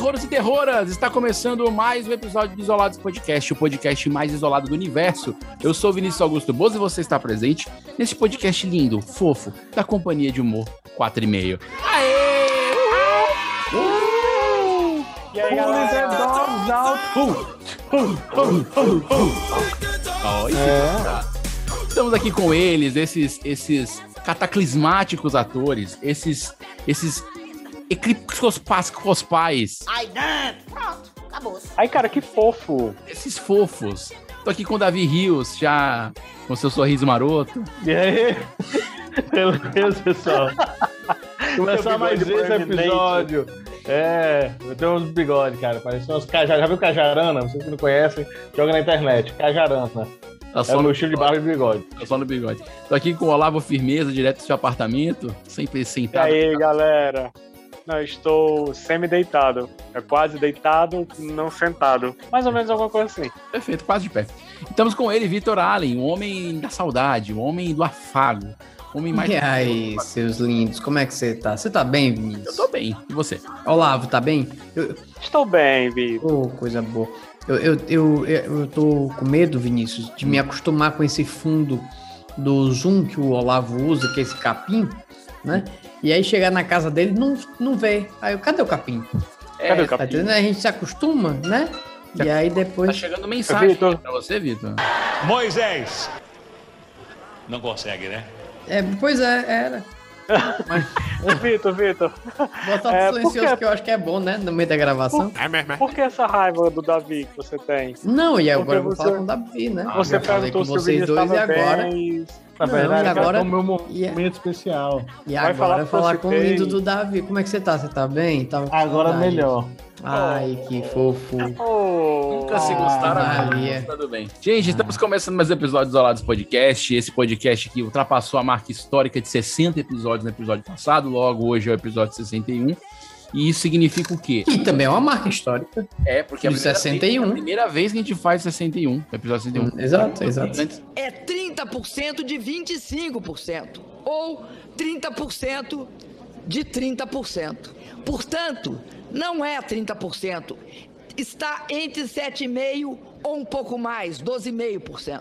Terroros e terroras, está começando mais um episódio do Isolados Podcast, o podcast mais isolado do universo. Eu sou Vinícius Augusto Bozo e você está presente nesse podcast lindo, fofo, da companhia de humor 4 e meio. Aê! Uhul! E aí, galera? Olha, Estamos aqui com eles, esses, esses cataclismáticos atores, esses, esses eclipsos pais, Ai, não. Pronto, acabou. Ai, cara, que fofo. esses fofos. Tô aqui com o Davi Rios, já com seu sorriso maroto. E aí? Beleza, pessoal? Começar mais esse episódio. É, eu tenho uns bigode, cara. Parece umas cajarana. Já viu cajarana? Vocês que não conhecem, joga na internet. Cajarana. Tá É só, o no, meu estilo de barba e bigode. tá só no bigode. Tô aqui com o Olavo Firmeza, direto do seu apartamento, sempre E sentado. aí, galera? Não, estou semi-deitado. É quase deitado, não sentado. Mais ou menos alguma coisa assim. Perfeito, quase de pé. Estamos com ele, Vitor Allen, o homem da saudade, o homem do afago, o homem mais... E aí, seus lindos, como é que você tá? Você tá bem, Vinícius? Eu tô bem, e você? Olavo, tá bem? Eu- Estou bem, Vitor. Ô, coisa boa. Eu, eu, eu, eu tô com medo, Vinícius, de me acostumar com esse fundo do Zoom que o Olavo usa, que é esse capim, né? E aí chegar na casa dele não, não vê. Aí eu, cadê o capim? Cadê o Tá capim? entendendo? A gente se acostuma, né? E aí Tá depois. chegando mensagem Vitor. pra você, Vitor. Moisés. Não consegue, né? É, pois é, era. Vitor, Vitor, Botar É, silencioso porque- que eu acho que é bom, né? No meio da gravação. por que essa raiva do Davi que você tem? Não, e agora Porque eu vou você- falar com o Davi, né? você Eu perguntou com vocês dois e agora. bem. Na Não, verdade, e agora- é o meu momento e é- especial. E Vai agora falar falar, com o lindo do Davi. Como é que você tá? Você tá bem? Tá Agora saudade? melhor. Ai, que fofo. Oh, Nunca se gostaram, Maria. mas tudo bem. Gente, estamos começando mais um episódio do Isolados Podcast. Esse podcast que ultrapassou a marca histórica de 60 episódios no episódio passado. Logo, hoje é o episódio 61. E isso significa o quê? E também é uma marca histórica. É, porque é a primeira 61. Vez, é a primeira vez que a gente faz 61, o episódio 61. Exato, exato. Antes- É 30% de 25%. Ou 30% de 30%. Portanto, não é 30%. Está entre 7,5% ou um pouco mais, 12,5%.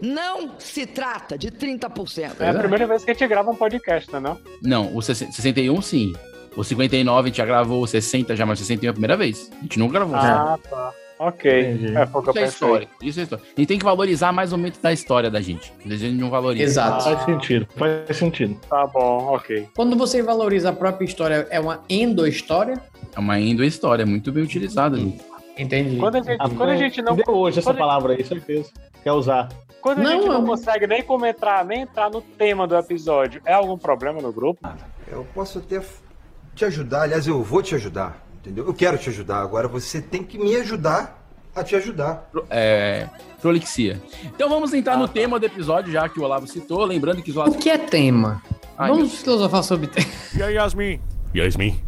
Não se trata de 30%. É a primeira vez que a gente grava um podcast, né? Não? Não, o 60 61 sim. O 59 a gente já gravou, o 60 já, mas o 61 é a primeira vez. A gente nunca gravou. Ah, tá. Ok. É, Isso é história. Isso é história. A gente tem que valorizar mais o momento da história da gente. Às vezes a gente não valoriza. Exato. Faz sentido. Faz sentido. Tá bom, ok. Quando você valoriza a própria história, é uma endo-história? É uma endo-história, muito bem utilizada. Lu. Entendi. Quando a gente, quando a gente não, Deu hoje essa palavra aí, certeza. Quer usar. quando a Não, gente não eu- consegue nem comentar, nem entrar no tema do episódio, é algum problema no grupo? Eu posso até te ajudar, aliás, eu vou te ajudar, entendeu? Eu quero te ajudar, agora você tem que me ajudar a te ajudar. É, prolixia. Então vamos entrar no tema do episódio, já que o Olavo citou. Lembrando que os O que é tema? Ai, Vamos filosofar sobre tema. E aí, Yasmin? Yasmin?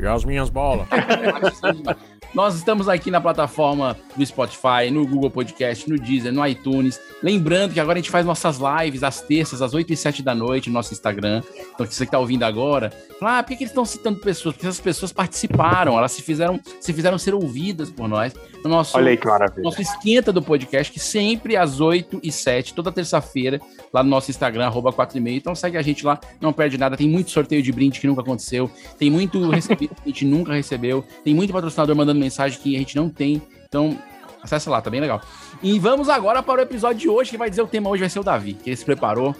E as minhas bolas? Nós estamos aqui na plataforma do Spotify, no Google Podcast, no Deezer, no iTunes. Lembrando que agora a gente faz nossas lives às terças, às 8 e 7 da noite, no nosso Instagram. Então, se você que está ouvindo agora, fala, ah, por que, que eles estão citando pessoas? Porque essas pessoas participaram, elas se fizeram, se fizeram ser ouvidas por nós. No nosso, Olha aí que maravilha. nosso esquenta do podcast, que sempre às 8 e 7, toda terça-feira, lá no nosso Instagram, arroba 4 e meio. Então segue a gente lá, não perde nada. Tem muito sorteio de brinde que nunca aconteceu. Tem muito recebido que a gente nunca recebeu. Tem muito patrocinador mandando mensagem que a gente não tem. Então, acessa lá, tá bem legal. E vamos agora para o episódio de hoje, que vai dizer o tema hoje vai ser o Davi, que ele se preparou.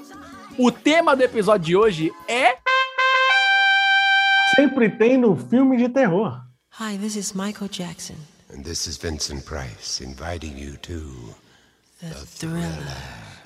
O tema do episódio de hoje é. Sempre tem no filme de terror. Hi, this is Michael Jackson. And this is Vincent Price inviting you to The Thriller.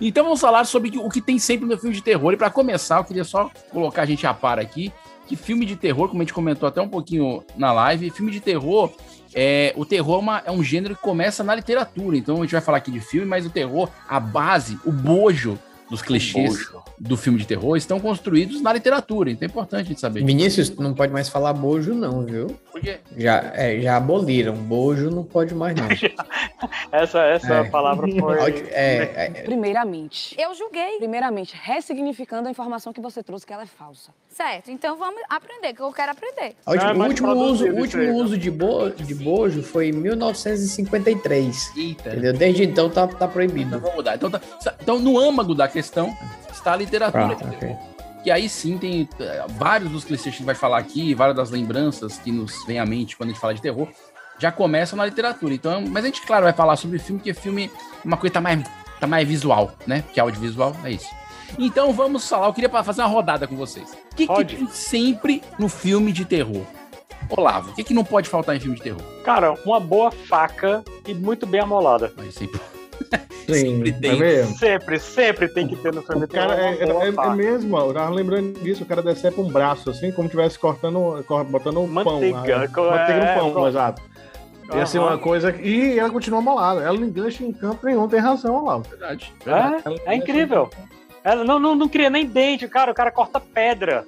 Então vamos falar sobre o que tem sempre no filme de terror. E para começar, eu queria só colocar a gente a par aqui. Que filme de terror, como a gente comentou até um pouquinho na live, filme de terror é, o terror é, uma- é um gênero que começa na literatura. Então a gente vai falar aqui de filme, mas o terror, a base, o bojo dos clichês do filme de terror estão construídos na literatura. Então é importante a gente saber. Vinícius, tu não pode mais falar bojo, não, viu? Por quê? Já, é, já aboliram. Bojo não pode mais, não. Essa, essa É. palavra foi. É, é, Primeiramente. Eu julguei. Primeiramente, ressignificando a informação que você trouxe que ela é falsa. Certo, então vamos aprender, que eu quero aprender. Não é o último uso, o último aí, né? uso de, bo, de bojo foi em 1953. Eita. Entendeu? Desde então tá, tá Então proibido. vamos mudar. Então, tá- então, no âmago da questão está a literatura. Ah, de ok. terror. Que aí sim tem eh, vários dos clichês que a gente vai falar aqui, várias das lembranças que nos vem à mente quando a gente fala de terror, já começam na literatura. Então, mas a gente, claro, vai falar sobre filme, porque filme é uma coisa que tá mais, tá mais visual, né? Porque audiovisual é isso. Então vamos falar, eu queria fazer uma rodada com vocês. O que, que tem sempre no filme de terror? Olavo, o que, que não pode faltar em filme de terror? Cara, uma boa faca e muito bem amolada. Mas sempre, Sim, sempre é tem. mesmo. Sempre, sempre tem que ter no filme O cara é, é- é faca. mesmo, eu tava lembrando disso, o cara decepa um braço, assim, como tivesse cortando, cor- botando um Manteiga, pão. né? Manteiga é, no pão, pronto. exato. E assim, Aham. uma coisa. E ela continua molada. Ela não engancha em campo nenhum, tem razão, lá. Verdade. verdade, É, é incrível. Ela não, não, não cria nem dente, cara. O cara corta pedra.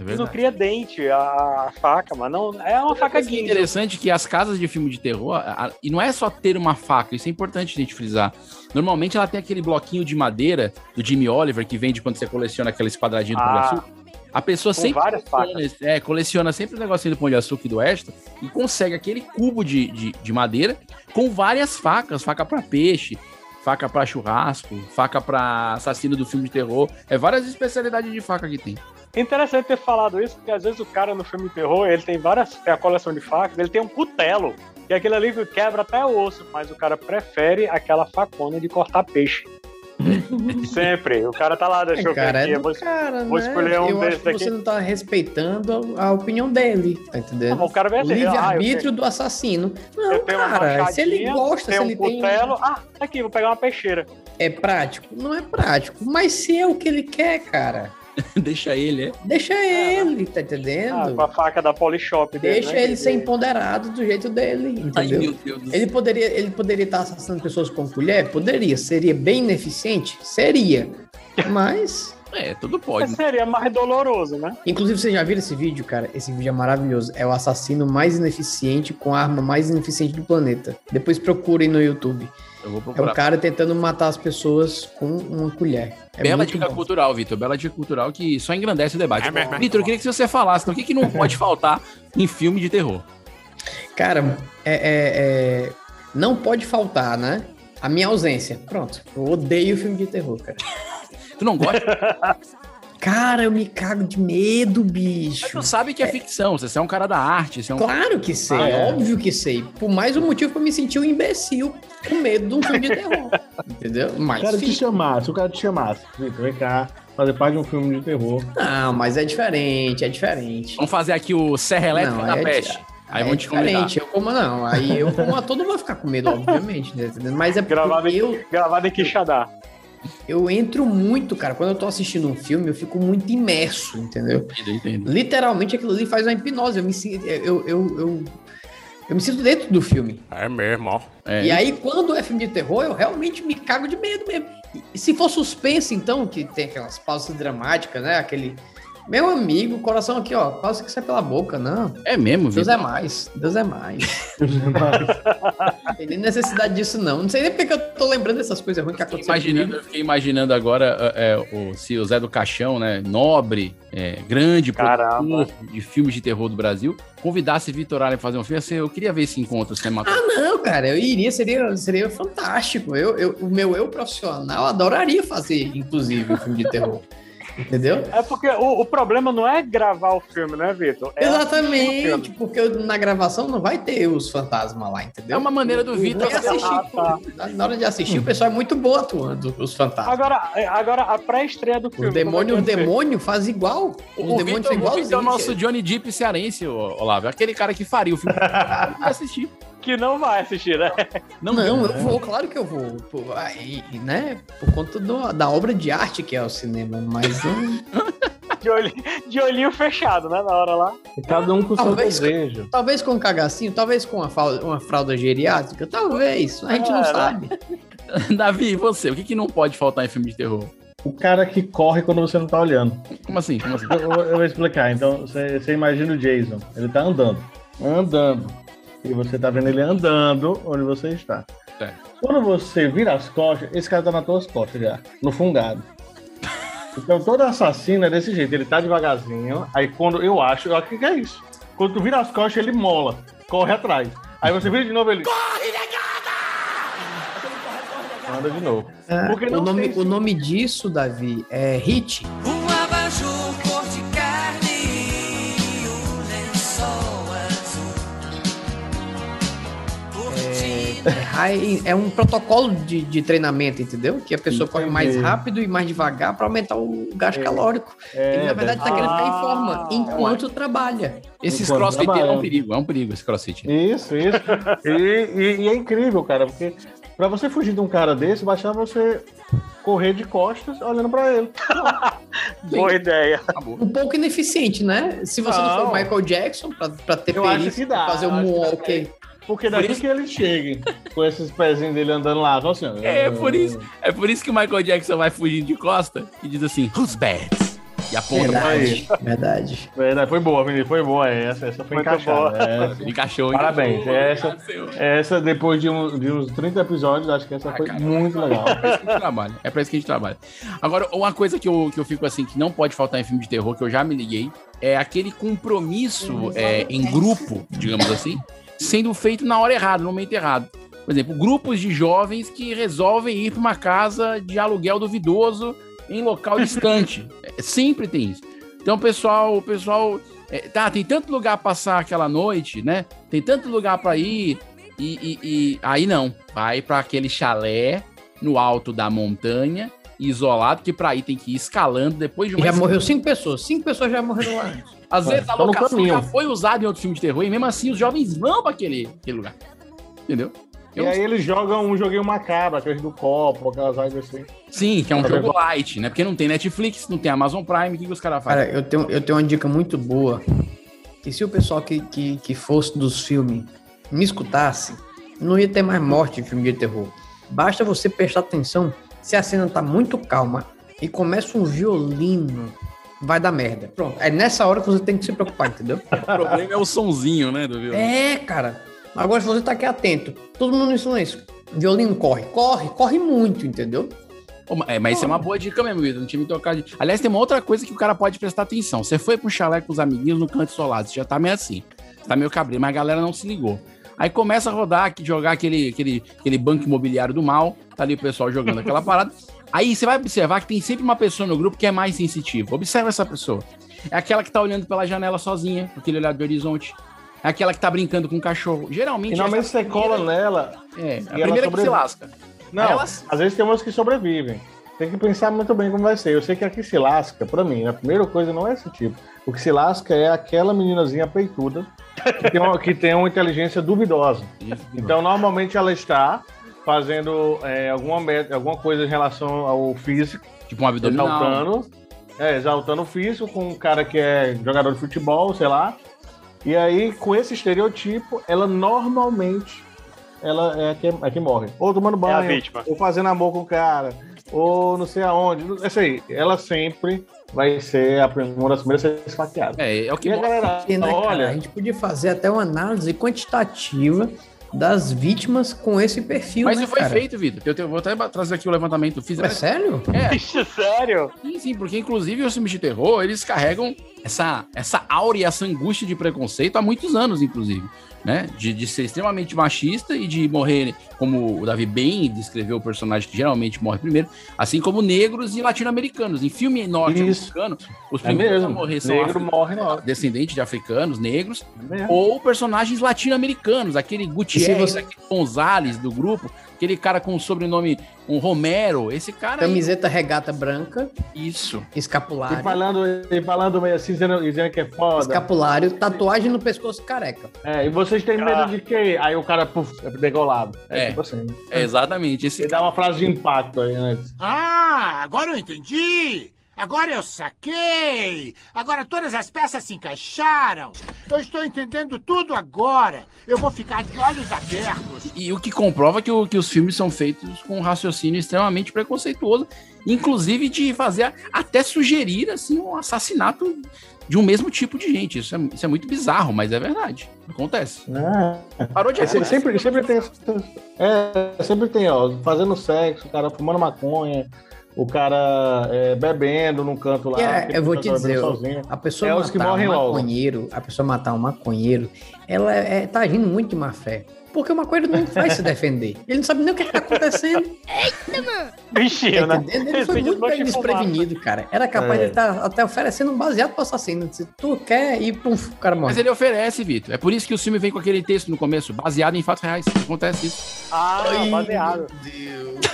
É não cria dente, a, a faca, mas não. É uma faca é guinda. interessante que as casas de filme de terror, a- a- e não é só ter uma faca, isso é importante a gente frisar. Normalmente ela tem aquele bloquinho de madeira do Jimmy Oliver que vende quando você coleciona aqueles quadradinhos do Pão de Ah, Açúcar. A pessoa com sempre várias coleciona, é, coleciona sempre o negocinho do Pão de Açúcar e do Extra e consegue aquele cubo de, de, de madeira com várias facas, faca para peixe, faca para churrasco, faca para assassino do filme de terror. É várias especialidades de faca que tem. Interessante ter falado isso, porque às vezes o cara no filme de terror, ele tem várias. Tem a coleção de facas, ele tem um cutelo. E aquele ali que quebra até o osso, mas o cara prefere aquela facona de cortar peixe. Sempre. O cara tá lá, deixa eu ver cara, aqui. é eu vou, cara, vou né? escolher um Eu acho desses que aqui. você não tá respeitando a, a opinião dele, tá entendendo? Ah, o cara ah, eu livre-arbítrio tenho- do assassino. eu Não, cara, se ele gosta, se tem um ele tem... cutelo. Ah, tá aqui, vou pegar uma peixeira. É prático? Não é prático, mas se é o que ele quer, cara, Deixa ele, é. deixa ele, tá entendendo? Ah, com a faca da Polishop dele. Deixa né? ele ser empoderado do jeito dele, Ai, entendeu? meu Deus do Ele poderia ele poderia estar assassinando pessoas com colher? Poderia. Seria bem ineficiente? Seria. Mas. É, tudo Mas pode. seria mais doloroso, né? Inclusive, vocês já viram esse vídeo, cara? Esse vídeo é maravilhoso. É o assassino mais ineficiente com a arma mais ineficiente do planeta. Depois procurem no YouTube. Eu vou É procurar. o cara tentando matar as pessoas com uma colher. É Bela muito dica bom. cultural, Vitor. Bela dica cultural que só engrandece o debate. É mesmo. Vitor, eu queria que você falasse, então, o que, que não pode faltar em filme de terror? Cara, é, é- é- não pode faltar, né? A minha ausência. Pronto. Eu odeio filme de terror, cara. Tu não gosta? Cara, eu me cago de medo, Mas bicho. tu sabe que é ficção, você é um cara da arte, você é um Claro que sei, Ah, é. óbvio que sei. Por mais um motivo pra me sentir um imbecil com medo de um filme de terror. Entendeu? Se Mas o cara te chamasse, se o cara te chamasse, Vitor, vem cá, fazer parte de um filme de terror. Não, mas é diferente, é diferente. Vamos fazer aqui o Serra Elétrica Não, da é Peste. Aí é vamos te convidar. diferente, eu como não. Aí eu como ator não vou ficar com medo, obviamente, né? Mas é Gravado porque em, eu, gravado em Quixadá. Eu entro muito, cara. Quando eu tô assistindo um filme, eu fico muito imerso, entendeu? Entendo, entendo. Literalmente aquilo ali faz uma hipnose. Eu me sinto. Eu, eu, eu, eu me sinto dentro do filme. É mesmo, ó. É, E aí, quando é filme de terror, eu realmente me cago de medo mesmo. E se for suspense, então, que tem aquelas pausas dramáticas, né? Aquele. Meu amigo, coração aqui, ó, pausa que sai pela boca, não. é mesmo, Deus é mais, Deus é mais. Não tem nem necessidade disso, não. Não sei nem porque que eu tô lembrando dessas coisas ruins que aconteceram. imaginando, comigo. eu fiquei imaginando agora é, é, o, se o Zé do Caixão, né, nobre, é, grande produtor de filmes de terror do Brasil, convidasse Vitor Allen a fazer um filme, assim, eu queria ver esse encontro cinematográfico. Ah, não, cara, eu iria, seria, seria fantástico. Eu, eu, o meu eu profissional adoraria fazer, inclusive, um filme de terror. Entendeu? É porque o, o problema não é gravar o filme, né, Vitor? É Exatamente, porque na gravação não vai ter os fantasmas lá, entendeu? É uma maneira do Vitor vou assistir. Ah, tá. Na- Na hora de assistir, o pessoal é muito bom atuando, os fantasmas. Agora, agora a pré-estreia do filme. Como o é que vai ser? demônio faz igual. Os O demônios Vitor, são o Vitor é o nosso Johnny Depp cearense, Olavo. É aquele cara que faria o filme. Vai assistir. Que não vai assistir, né? Não, não, eu vou, claro que eu vou. Aí, né? Por conta do- da obra de arte que é o cinema, mas não. De olhinho, de olhinho fechado, né? Na hora lá. E cada um com o seu Talvez- desejo. Talvez com um cagacinho, talvez com uma fralda, uma fralda geriátrica, talvez. A gente não É, né? sabe. Davi, e você? O que, que não pode faltar em filme de terror? O cara que corre quando você não tá olhando. Como assim? Como assim? Eu, eu- vou explicar. Então, você, você imagina o Jason. Ele tá andando. Andando. E você tá vendo ele andando onde você está. É. Quando você vira as costas, esse cara tá nas tuas costas já, no fungado. Então todo assassino é desse jeito, ele tá devagarzinho, aí quando eu acho, eu acho que é isso. Quando tu vira as costas, ele mola, corre atrás. Aí você vira de novo, ele. Corre, negada! Anda de novo. É, Porque o, nome, o nome disso, Davi, é hit. É, é um protocolo de, de treinamento, entendeu? Que a pessoa corre mais Entendi. rápido e mais devagar para aumentar o gasto É. calórico. É, Ele, na verdade, tá querendo ficar em Ah, forma enquanto trabalha. Esses Enquanto crossfiteiros é um perigo, é um perigo esse crossfit. Isso, isso. E, e- e é incrível, cara, porque pra você fugir de um cara desse, bastava você correr de costas olhando pra ele. Boa ideia. Um pouco ineficiente, né? Se você não, Não. for Michael Jackson, pra, pra ter Eu perícia, fazer um moonwalk. Porque daqui Por isso- que ele chegue com esses pezinhos dele andando lá, só assim. ó. É por isso, é por isso que o Michael Jackson vai fugindo de costa e diz assim, who's bad? E aponta pra ele. Verdade, verdade. Verdade, foi boa, menino, foi boa essa. Essa foi encaixada. Essa- Encaixou, Parabéns. encaixou. Essa, essa, depois de, um- de uns 30 episódios, acho que essa foi cara. muito legal. É pra isso que a gente trabalha. É pra isso que a gente trabalha. Agora, uma coisa que eu, que eu fico assim, que não pode faltar em filme de terror, que eu já me liguei, é aquele compromisso é, em grupo, digamos assim, sendo feito na hora errada, no momento errado. Por exemplo, grupos de jovens que resolvem ir para uma casa de aluguel duvidoso em local distante. É, sempre tem isso. Então, pessoal, o pessoal, é, tá, tem tanto lugar pra passar aquela noite, né? Tem tanto lugar para ir e, e- e aí não, vai para aquele chalé no alto da montanha, isolado, que pra ir tem que ir escalando depois de uma Já es- morreu cinco pessoas. Cinco pessoas já morreram lá. Às É, vezes a locação já foi usada em outro filme de terror e mesmo assim os jovens vão pra aquele, aquele lugar. Entendeu? E Eu- aí eles jogam um joguinho macabro, aqueles do copo, aquelas coisas assim. Sim, que é um Tá jogo light, né? Porque não tem Netflix, não tem Amazon Prime, o que, que os caras fazem? Cara, eu tenho, eu tenho uma dica muito boa. Que se o pessoal que, que, que fosse dos filmes me escutasse, não ia ter mais morte em filme de terror. Basta você prestar atenção se a cena tá muito calma e começa um violino, vai dar merda. Pronto. É nessa hora que você tem que se preocupar, entendeu? O problema é o sonzinho, né, do violino. É, cara. Agora, se você tá aqui atento, todo mundo ensina isso. Violino corre, corre, corre muito, entendeu? É, mas isso é uma boa dica mesmo, Vitor. Não tinha me tocado. de- Aliás, tem uma outra coisa que o cara pode prestar atenção. Você foi pro chalé com os amiguinhos no canto isolado, você já tá meio assim. Tá meio cabreiro, mas a galera não se ligou. Aí começa a rodar, jogar aquele, aquele, aquele banco imobiliário do mal. Tá ali o pessoal jogando aquela parada. Aí você vai observar que tem sempre uma pessoa no grupo que é mais sensitiva. Observa essa pessoa. É aquela que tá olhando pela janela sozinha, com aquele olhar de horizonte. É aquela que tá brincando com o cachorro. Geralmente. Finalmente você cola nela. É, a primeira que se sobrevive. lasca. Não, Elas- às vezes tem umas que sobrevivem. Tem que pensar muito bem como vai ser. Eu sei que aqui se lasca, pra mim, a primeira coisa não é esse tipo. O que se lasca é aquela meninazinha peituda que tem uma, que tem uma inteligência duvidosa. Então, normalmente ela está fazendo é, alguma, alguma coisa em relação ao físico. Tipo um abdominal. Exaltando. É, exaltando o físico com um cara que é jogador de futebol, sei lá. E aí, com esse estereotipo, ela normalmente ela é a que, a que morre. Ou tomando É banho, vítima. ou fazendo amor com o cara, ou não sei aonde. Essa aí, ela sempre vai ser a uma das primeiras a ser esfaqueada. É, é o que E a galera, E, né, cara, olha, a gente podia fazer até uma análise quantitativa das vítimas com esse perfil, Mas né, isso foi cara? feito, Vitor. Eu, vou até trazer aqui o levantamento. Fiz É sério? É, Isso, sério? sim, sim, porque inclusive os filmes de terror, eles carregam essa, essa aura e essa angústia de preconceito há muitos anos, inclusive. Né? De, de ser extremamente machista e de morrer, como o Davi bem descreveu o personagem que geralmente morre primeiro, assim como negros e latino-americanos. Em filme norte-americano, os é primeiros a mesmo. morrer são Negro morre na hora. descendentes de africanos, negros, É ou personagens latino-americanos, aquele Gutierrez, você- aquele Gonzalez do grupo, aquele cara com o sobrenome um Romero, esse cara aí, Camiseta regata branca, isso. E escapulário. falando, e falando meio assim, dizendo, dizendo que é foda. Escapulário, tatuagem no pescoço careca. É, e vocês têm medo Ah. de quê? Aí o cara, puf, é degolado. É, É. tipo assim. né? É exatamente esse Ele dá uma frase de impacto aí antes. Ah, agora eu entendi! Agora eu saquei! Agora todas as peças se encaixaram! Eu estou entendendo tudo agora! Eu vou ficar de olhos abertos! E o que comprova que, o- que os filmes são feitos com um raciocínio extremamente preconceituoso, inclusive de fazer até sugerir assim um assassinato de um mesmo tipo de gente. Isso é, isso é muito bizarro, mas é verdade. Acontece. Parou de É, se- acontecer. sempre, sempre tem. É, sempre tem, ó, fazendo sexo, o cara fumando maconha, o cara é, bebendo num canto lá. É, eu vou que te tá dizer, sozinho. a pessoa é os que matar um morrem logo. maconheiro, a pessoa matar um maconheiro, ela é, tá agindo muito de má fé. Porque o maconheiro não vai se defender. Ele não sabe nem o que está acontecendo. Eita, mano! Bichinho, Tá né? Ele foi muito bem desprevenido, cara. Era capaz É. de estar até oferecendo um baseado pro assassino. Se tu quer ir, pum, o cara morre. Mas ele oferece, Vitor. É por isso que o filme vem com aquele texto no começo, baseado em fatos reais. Acontece isso. Ah, baseado.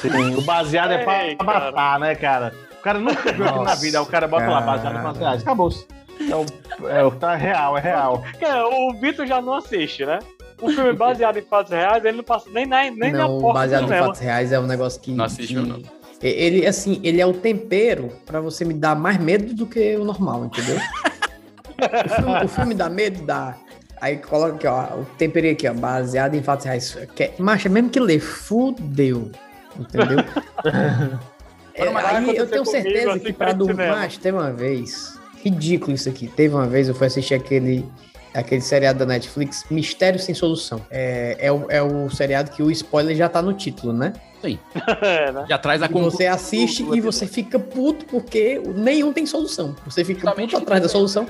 Sim, o baseado é pra Ei, matar, né, cara? O cara nunca viu aquilo na vida, o cara bota lá, baseado em cara. fatos reais. Acabou-se. É o, é o tá real, é real. É, o Vitor já não assiste, né? O filme baseado em fatos reais, ele não passa nem na, nem na não, porta baseado do em fatos reais é um negócio que. Não assistiu, que- não. Ele, assim, ele é o tempero pra você me dar mais medo do que o normal, entendeu? o, filme, o filme dá medo, dá. Aí coloca aqui, ó, o tempero aqui, ó, baseado em fatos reais. Que, é- macho, mesmo que ler, fudeu. Entendeu? É, aí eu tenho comigo, certeza assim, que pra cinema. Macho, teve uma vez. Ridículo isso aqui. Teve uma vez, eu fui assistir aquele. Aquele seriado da Netflix, Mistério Sem Solução. É, é, o, é o seriado que o spoiler já tá no título, né? Sim. É, né? Já traz a E você assiste e você fica puto porque nenhum tem solução. Você fica puto atrás da solução.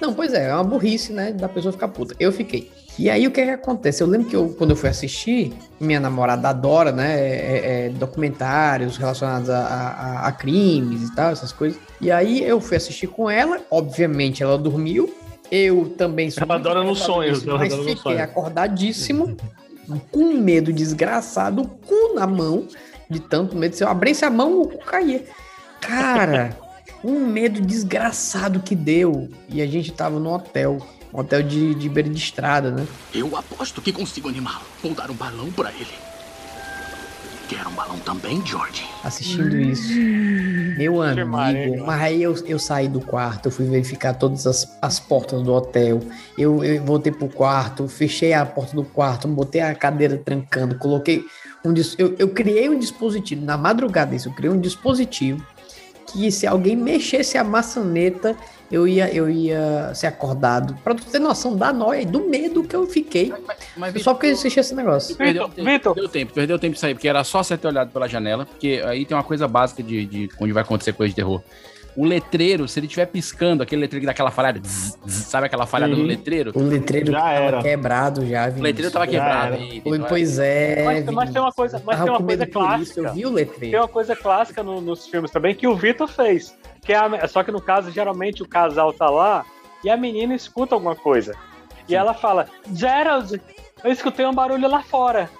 Não, pois é, é uma burrice, né? Da pessoa ficar puta. Eu fiquei. E aí o que, que acontece? Eu lembro que eu, quando eu fui assistir, minha namorada adora, né? é- é, documentários relacionados a, a- a crimes e tal, essas coisas. E aí eu fui assistir com ela, obviamente ela dormiu. Eu também sou. Ela muito adora nos sonhos, ela Mas adora fiquei sonhos. acordadíssimo, com um medo desgraçado, o cu na mão, de tanto medo. Se eu abrisse a mão, o cu caía. Cara, um medo desgraçado que deu. E a gente tava no hotel. Um hotel de, de beira de estrada, né? Eu aposto que consigo animá-lo. Vou dar um balão pra ele. Quer um balão também, George? Assistindo isso. Meu amigo, mas aí eu, eu saí do quarto, eu fui verificar todas as, as portas do hotel. Eu, eu voltei pro quarto, fechei a porta do quarto, botei a cadeira trancando, coloquei um. Eu, eu criei um dispositivo, na madrugada isso, eu criei um dispositivo que se alguém mexesse a maçaneta, eu ia, eu ia ser acordado. Pra tu ter noção da noia e do medo que eu fiquei. Mas, só porque eu assisti esse negócio. Perdeu tempo, perdeu tempo, perdeu tempo de sair, porque era só você ter olhado pela janela, porque aí tem uma coisa básica de, de onde vai acontecer coisa de terror. O letreiro, se ele estiver piscando, aquele letreiro que dá aquela falhada, zzz, zzz, sabe aquela falhada Uhum. do letreiro? O letreiro Já tava era. quebrado já, O letreiro tava quebrado. aí, Pois, é. Mas, mas tem uma coisa, mas tem uma coisa por isso, clássica. eu vi o letreiro. Tem uma coisa clássica no- nos filmes também que o Vitor fez. Que é a- só que no caso, geralmente o casal tá lá e a menina escuta alguma coisa. E ela fala: Gerald, eu escutei um barulho lá fora.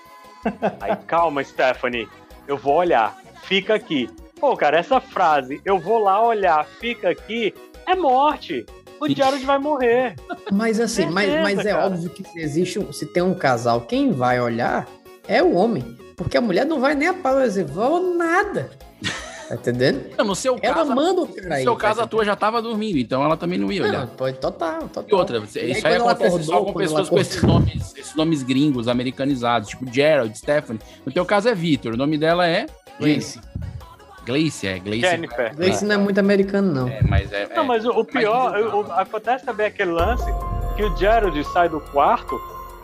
Aí, calma, Stephanie, eu vou olhar, fica aqui. Pô, cara, essa frase, eu vou lá olhar, fica aqui, é morte. O Gerald vai morrer. Mas assim, mas, Certeza, mas é cara. óbvio que se existe, um- se tem um casal, quem vai olhar é o homem. Porque a mulher não vai nem a pau, vai dizer, vou nada. Tá entendendo? Não, no seu Ela caso, manda o no cara aí. seu caso, a tua já tava dormindo, então ela também não ia olhar. Não, pode total, total. E outra, você- E aí, isso aí acontece só acordou, com quando ela pessoas com esses nomes, esses nomes gringos, americanizados, tipo Gerald, Stephanie. No teu caso é Victor, o nome dela é Gleice. Gleice, é Gleice. Jennifer. Gleice não é muito americano, não. É, mas é. Não, é. mas o, o pior, o- o- acontece também aquele lance que o Gerald sai do quarto,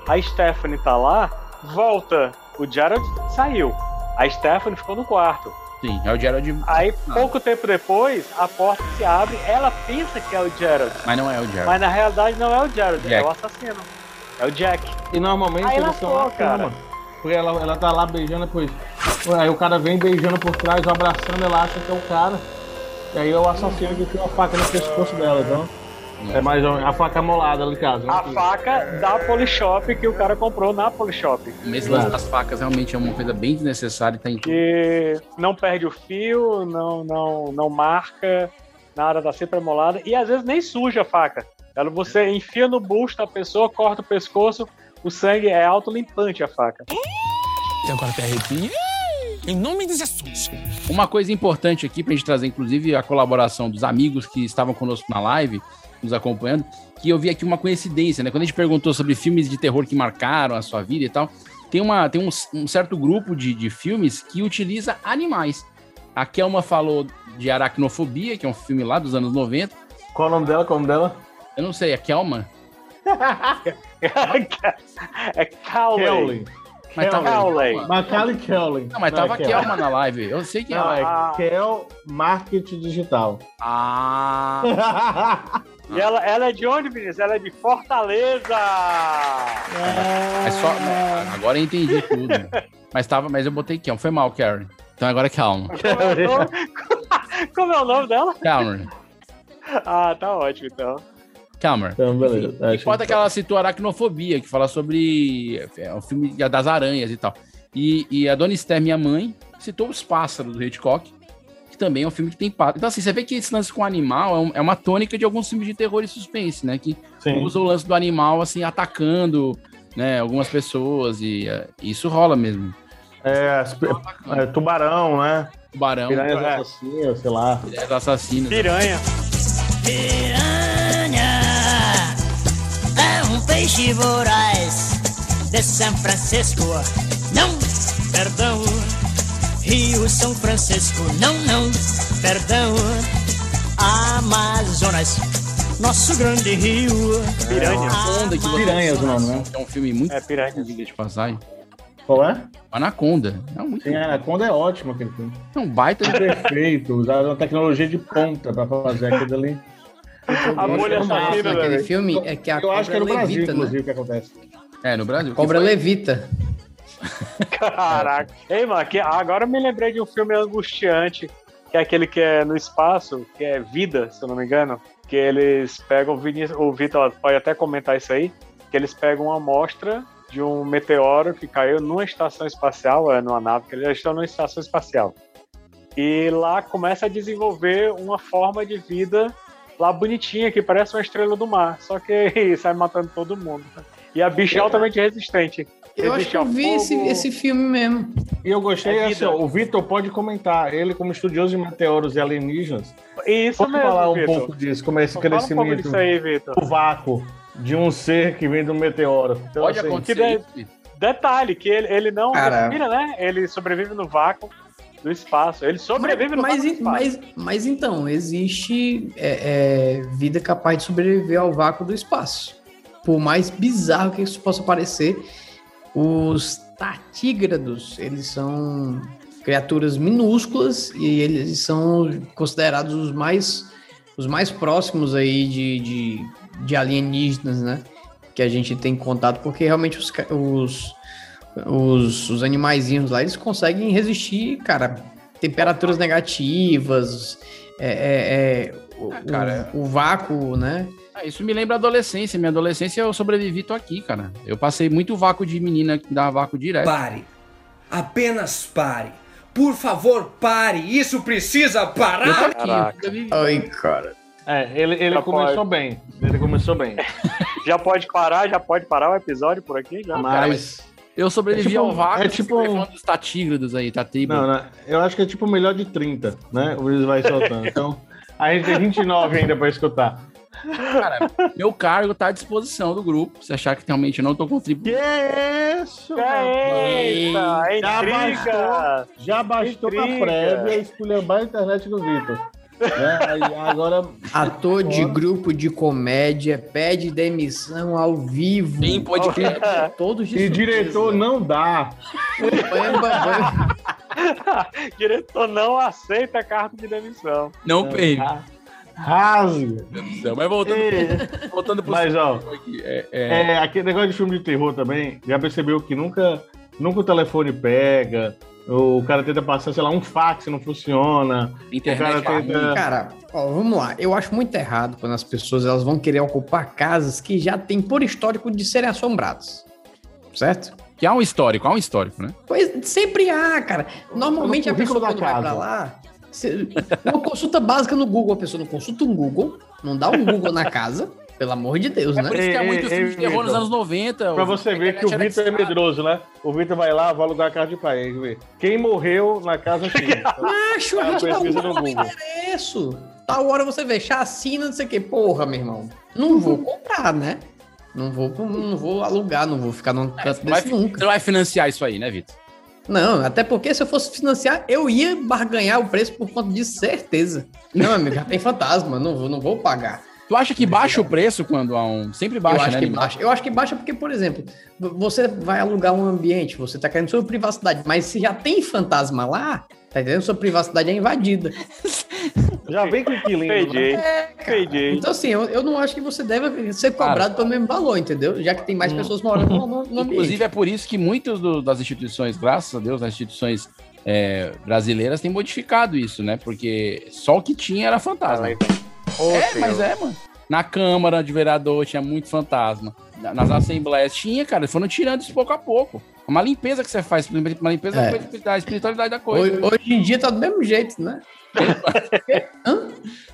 a Stephanie tá lá, volta, o Gerald saiu, a Stephanie ficou no quarto. Sim, é o Gerald. Aí, pouco tempo depois, a porta se abre, ela pensa que é o Gerald, Mas não é o Gerald. mas na realidade não é o Gerald, é Jack. o assassino. É o Jack. E normalmente Aí eles na foi, cara. Porque ela, ela tá lá beijando, depois. Aí o cara vem beijando por trás, abraçando, ela acha que é o cara. E aí é o assassino que tem uma faca no pescoço dela, então. É mais uma- a faca molada ali em casa. né? A faca da Polishop que o cara comprou na Polishop. Esse lance das facas realmente é uma coisa bem desnecessária e tá em tudo. que não perde o fio, não, não, não marca, nada, tá sempre amolada. E às vezes nem suja a faca. Ela, você enfia no busto da pessoa, corta o pescoço, o sangue é autolimpante a faca. E agora até arrepia. Em nome de Jesus. Uma coisa importante aqui pra gente trazer, inclusive, a colaboração dos amigos que estavam conosco na live, nos acompanhando, que eu vi aqui uma coincidência, né? Quando a gente perguntou sobre filmes de terror que marcaram a sua vida e tal, tem, uma, tem um, um certo grupo de, de filmes que utiliza animais. A Kelma falou de Aracnofobia, que é um filme lá dos anos 90. Qual o nome dela? Qual o nome dela? Eu não sei, a Kelma? é Cowley. Mas tava Cowley. Macaulay Kelly. Não, mas tava a Kelma na live. Eu sei que Não, é. é Kel Marketing Digital. Ah! E ela, ela é de onde, Vinícius? Ela é de Fortaleza! É só, não, agora eu entendi tudo. mas, tava, mas eu botei Kelma. Foi mal, Karen. Então agora calma. Como é o nome, Como é o nome dela? Calma. Ah, tá ótimo então. Calma. Então, beleza. E Importa que ela citou Aracnofobia, que fala sobre. É um filme das aranhas e tal. E, e a Dona Esther, minha mãe, citou Os Pássaros do Hitchcock, que também é um filme que tem pássaro. Então, assim, você vê que esse lance com animal é, um- é uma tônica de alguns filmes de terror e suspense, né? Que Sim. usa o lance do animal, assim, atacando né, algumas pessoas. E é, isso rola mesmo. É, é, tubarão, né? Tubarão. Piranhas É. assassinas, sei lá. Piranhas assassinas. Piranha. Piranha é peixe voraz de São Francisco. Não, perdão. Rio São Francisco. Não, não, perdão. Amazonas, nosso grande rio. Piranha. Anaconda, que você Piranhas o nome, né? É um filme muito. É piranha. De passagem. Qual é? Anaconda. É muito. Sim, Anaconda é ótimo aquele filme. É um baita de Perfeito. Usaram uma tecnologia de ponta pra fazer aquilo ali. A bolha assassina, naquele velho. filme é que a Eu acho que é no Brasil, levita, né? inclusive, o que acontece. É, no Brasil. Cobra levita. Caraca. Ei, mano, que, agora eu me lembrei de um filme angustiante, que é aquele que é no espaço, que é Vida, se eu não me engano. Que eles pegam, o Vitor pode até comentar isso aí, que eles pegam uma amostra de um meteoro que caiu numa estação espacial, é numa nave, que eles estão numa estação espacial. E lá começa a desenvolver uma forma de vida lá bonitinha, que parece uma estrela do mar, só que sai matando todo mundo. E a bicha é altamente resistente. Eu acho que eu vi esse, esse filme mesmo. E eu gostei, É assim, vida. ó, o Vitor pode comentar, ele como estudioso de meteoros e alienígenas, Isso pode mesmo, falar um Vitor. pouco disso, como é esse um pouco crescimento disso aí, Vitor. do vácuo de um ser que vem do meteoro. Então, Pode assim, acontecer. que de-. Detalhe, que ele, ele não respira, né? Ele sobrevive no vácuo do espaço. Ele sobrevive no mas, vácuo do espaço. mas, mas então, existe é, é, vida capaz de sobreviver ao vácuo do espaço. Por mais bizarro que isso possa parecer, os tatígrados, eles são criaturas minúsculas e eles são considerados os mais, os mais próximos aí de, de, de alienígenas, né? Que a gente tem contato, porque realmente os, os, os, os animaizinhos lá, eles conseguem resistir, cara, temperaturas negativas, é, é, é, o, Ah, cara. o, o vácuo, né? Ah, isso me lembra a adolescência. Minha adolescência eu sobrevivi, tô aqui, cara. Eu passei muito vácuo de menina que dava vácuo direto. Pare. Apenas pare. Por favor, pare. Isso precisa Eu tô parar. aqui, eu Caraca. sobrevivi. Ai, cara. É, ele, ele Já começou pode. bem. Ele começou bem. Já pode parar, já pode parar o episódio por aqui? Já? Mas. Eu sobrevivi É tipo- ao vácuo. é tipo- você tá falando dos tatígrados aí, tatígrados. Não, não, eu acho que é tipo o melhor de 30, né? O Luiz vai soltando. Então, a gente tem 29 ainda pra escutar. Cara, meu cargo tá à disposição do grupo. Se achar que realmente eu não tô contribuindo. Que isso, Eita, Já intriga! Já bastou na prévia esculhambar a internet do Vitor. Aí, agora, Ator de grupo de comédia pede demissão ao vivo. Tem podcast. Todos de e surpresa. diretor não dá. Diretor não aceita carta de demissão. Não perco. Rasga. Mas voltando, É. voltando pro Mas, ó, aqui. É, é, É, aquele negócio de filme de terror também, já percebeu que nunca, nunca o telefone pega, o cara tenta passar, sei lá, um fax não funciona, internet o cara tenta... Cara, ó, vamos lá. Eu acho muito errado quando as pessoas elas vão querer ocupar casas que já têm por histórico de serem assombradas. Certo? Que há um histórico, há um histórico, né? Pois sempre há, cara. Normalmente a pessoa quando vai casa. pra lá, Uma consulta básica no Google, a pessoa não consulta um Google, não dá um Google na casa, pelo amor de Deus, É né? por isso que é muito filme de terror nos anos 90. Pra você ver que o Vitor é medroso, né? O Vitor vai lá, vai alugar a casa de pai. vê. Quem morreu na casa antiga? Macho, É a arrasta o no nome Google. endereço. Tal hora você vê chacina, não sei o que. Porra, meu irmão. Não vou comprar, né? Não vou, não vou alugar, não vou ficar num canto vai, desse nunca. você não vai financiar isso aí, né, Vitor? Não, até porque se eu fosse financiar, eu ia barganhar o preço por conta disso, certeza. Não, amigo, já tem fantasma, não vou, não vou pagar. Tu acha que baixa o preço quando há um. Sempre baixa, eu acho né? que baixa. Eu acho que baixa porque, por exemplo, você vai alugar um ambiente, você tá querendo sua privacidade, mas se já tem fantasma lá, tá entendendo? Sua privacidade é invadida. Já vem com inquilino, Entendi. né? Entendi. Então, assim, eu, eu não acho que você deve ser cobrado pelo mesmo valor, entendeu? Já que tem mais pessoas morando no, no, no. Inclusive, é por isso que muitas das instituições, graças a Deus, as instituições é, brasileiras têm modificado isso, né? Porque só o que tinha era fantasma. é, mas é, mano. Na Câmara de Vereador tinha muito fantasma. Na- Nas assembleias tinha, cara. Foram tirando isso pouco a pouco. É uma limpeza que você faz, uma limpeza É. da espiritualidade da coisa. Hoje, hoje em dia tá do mesmo jeito, né?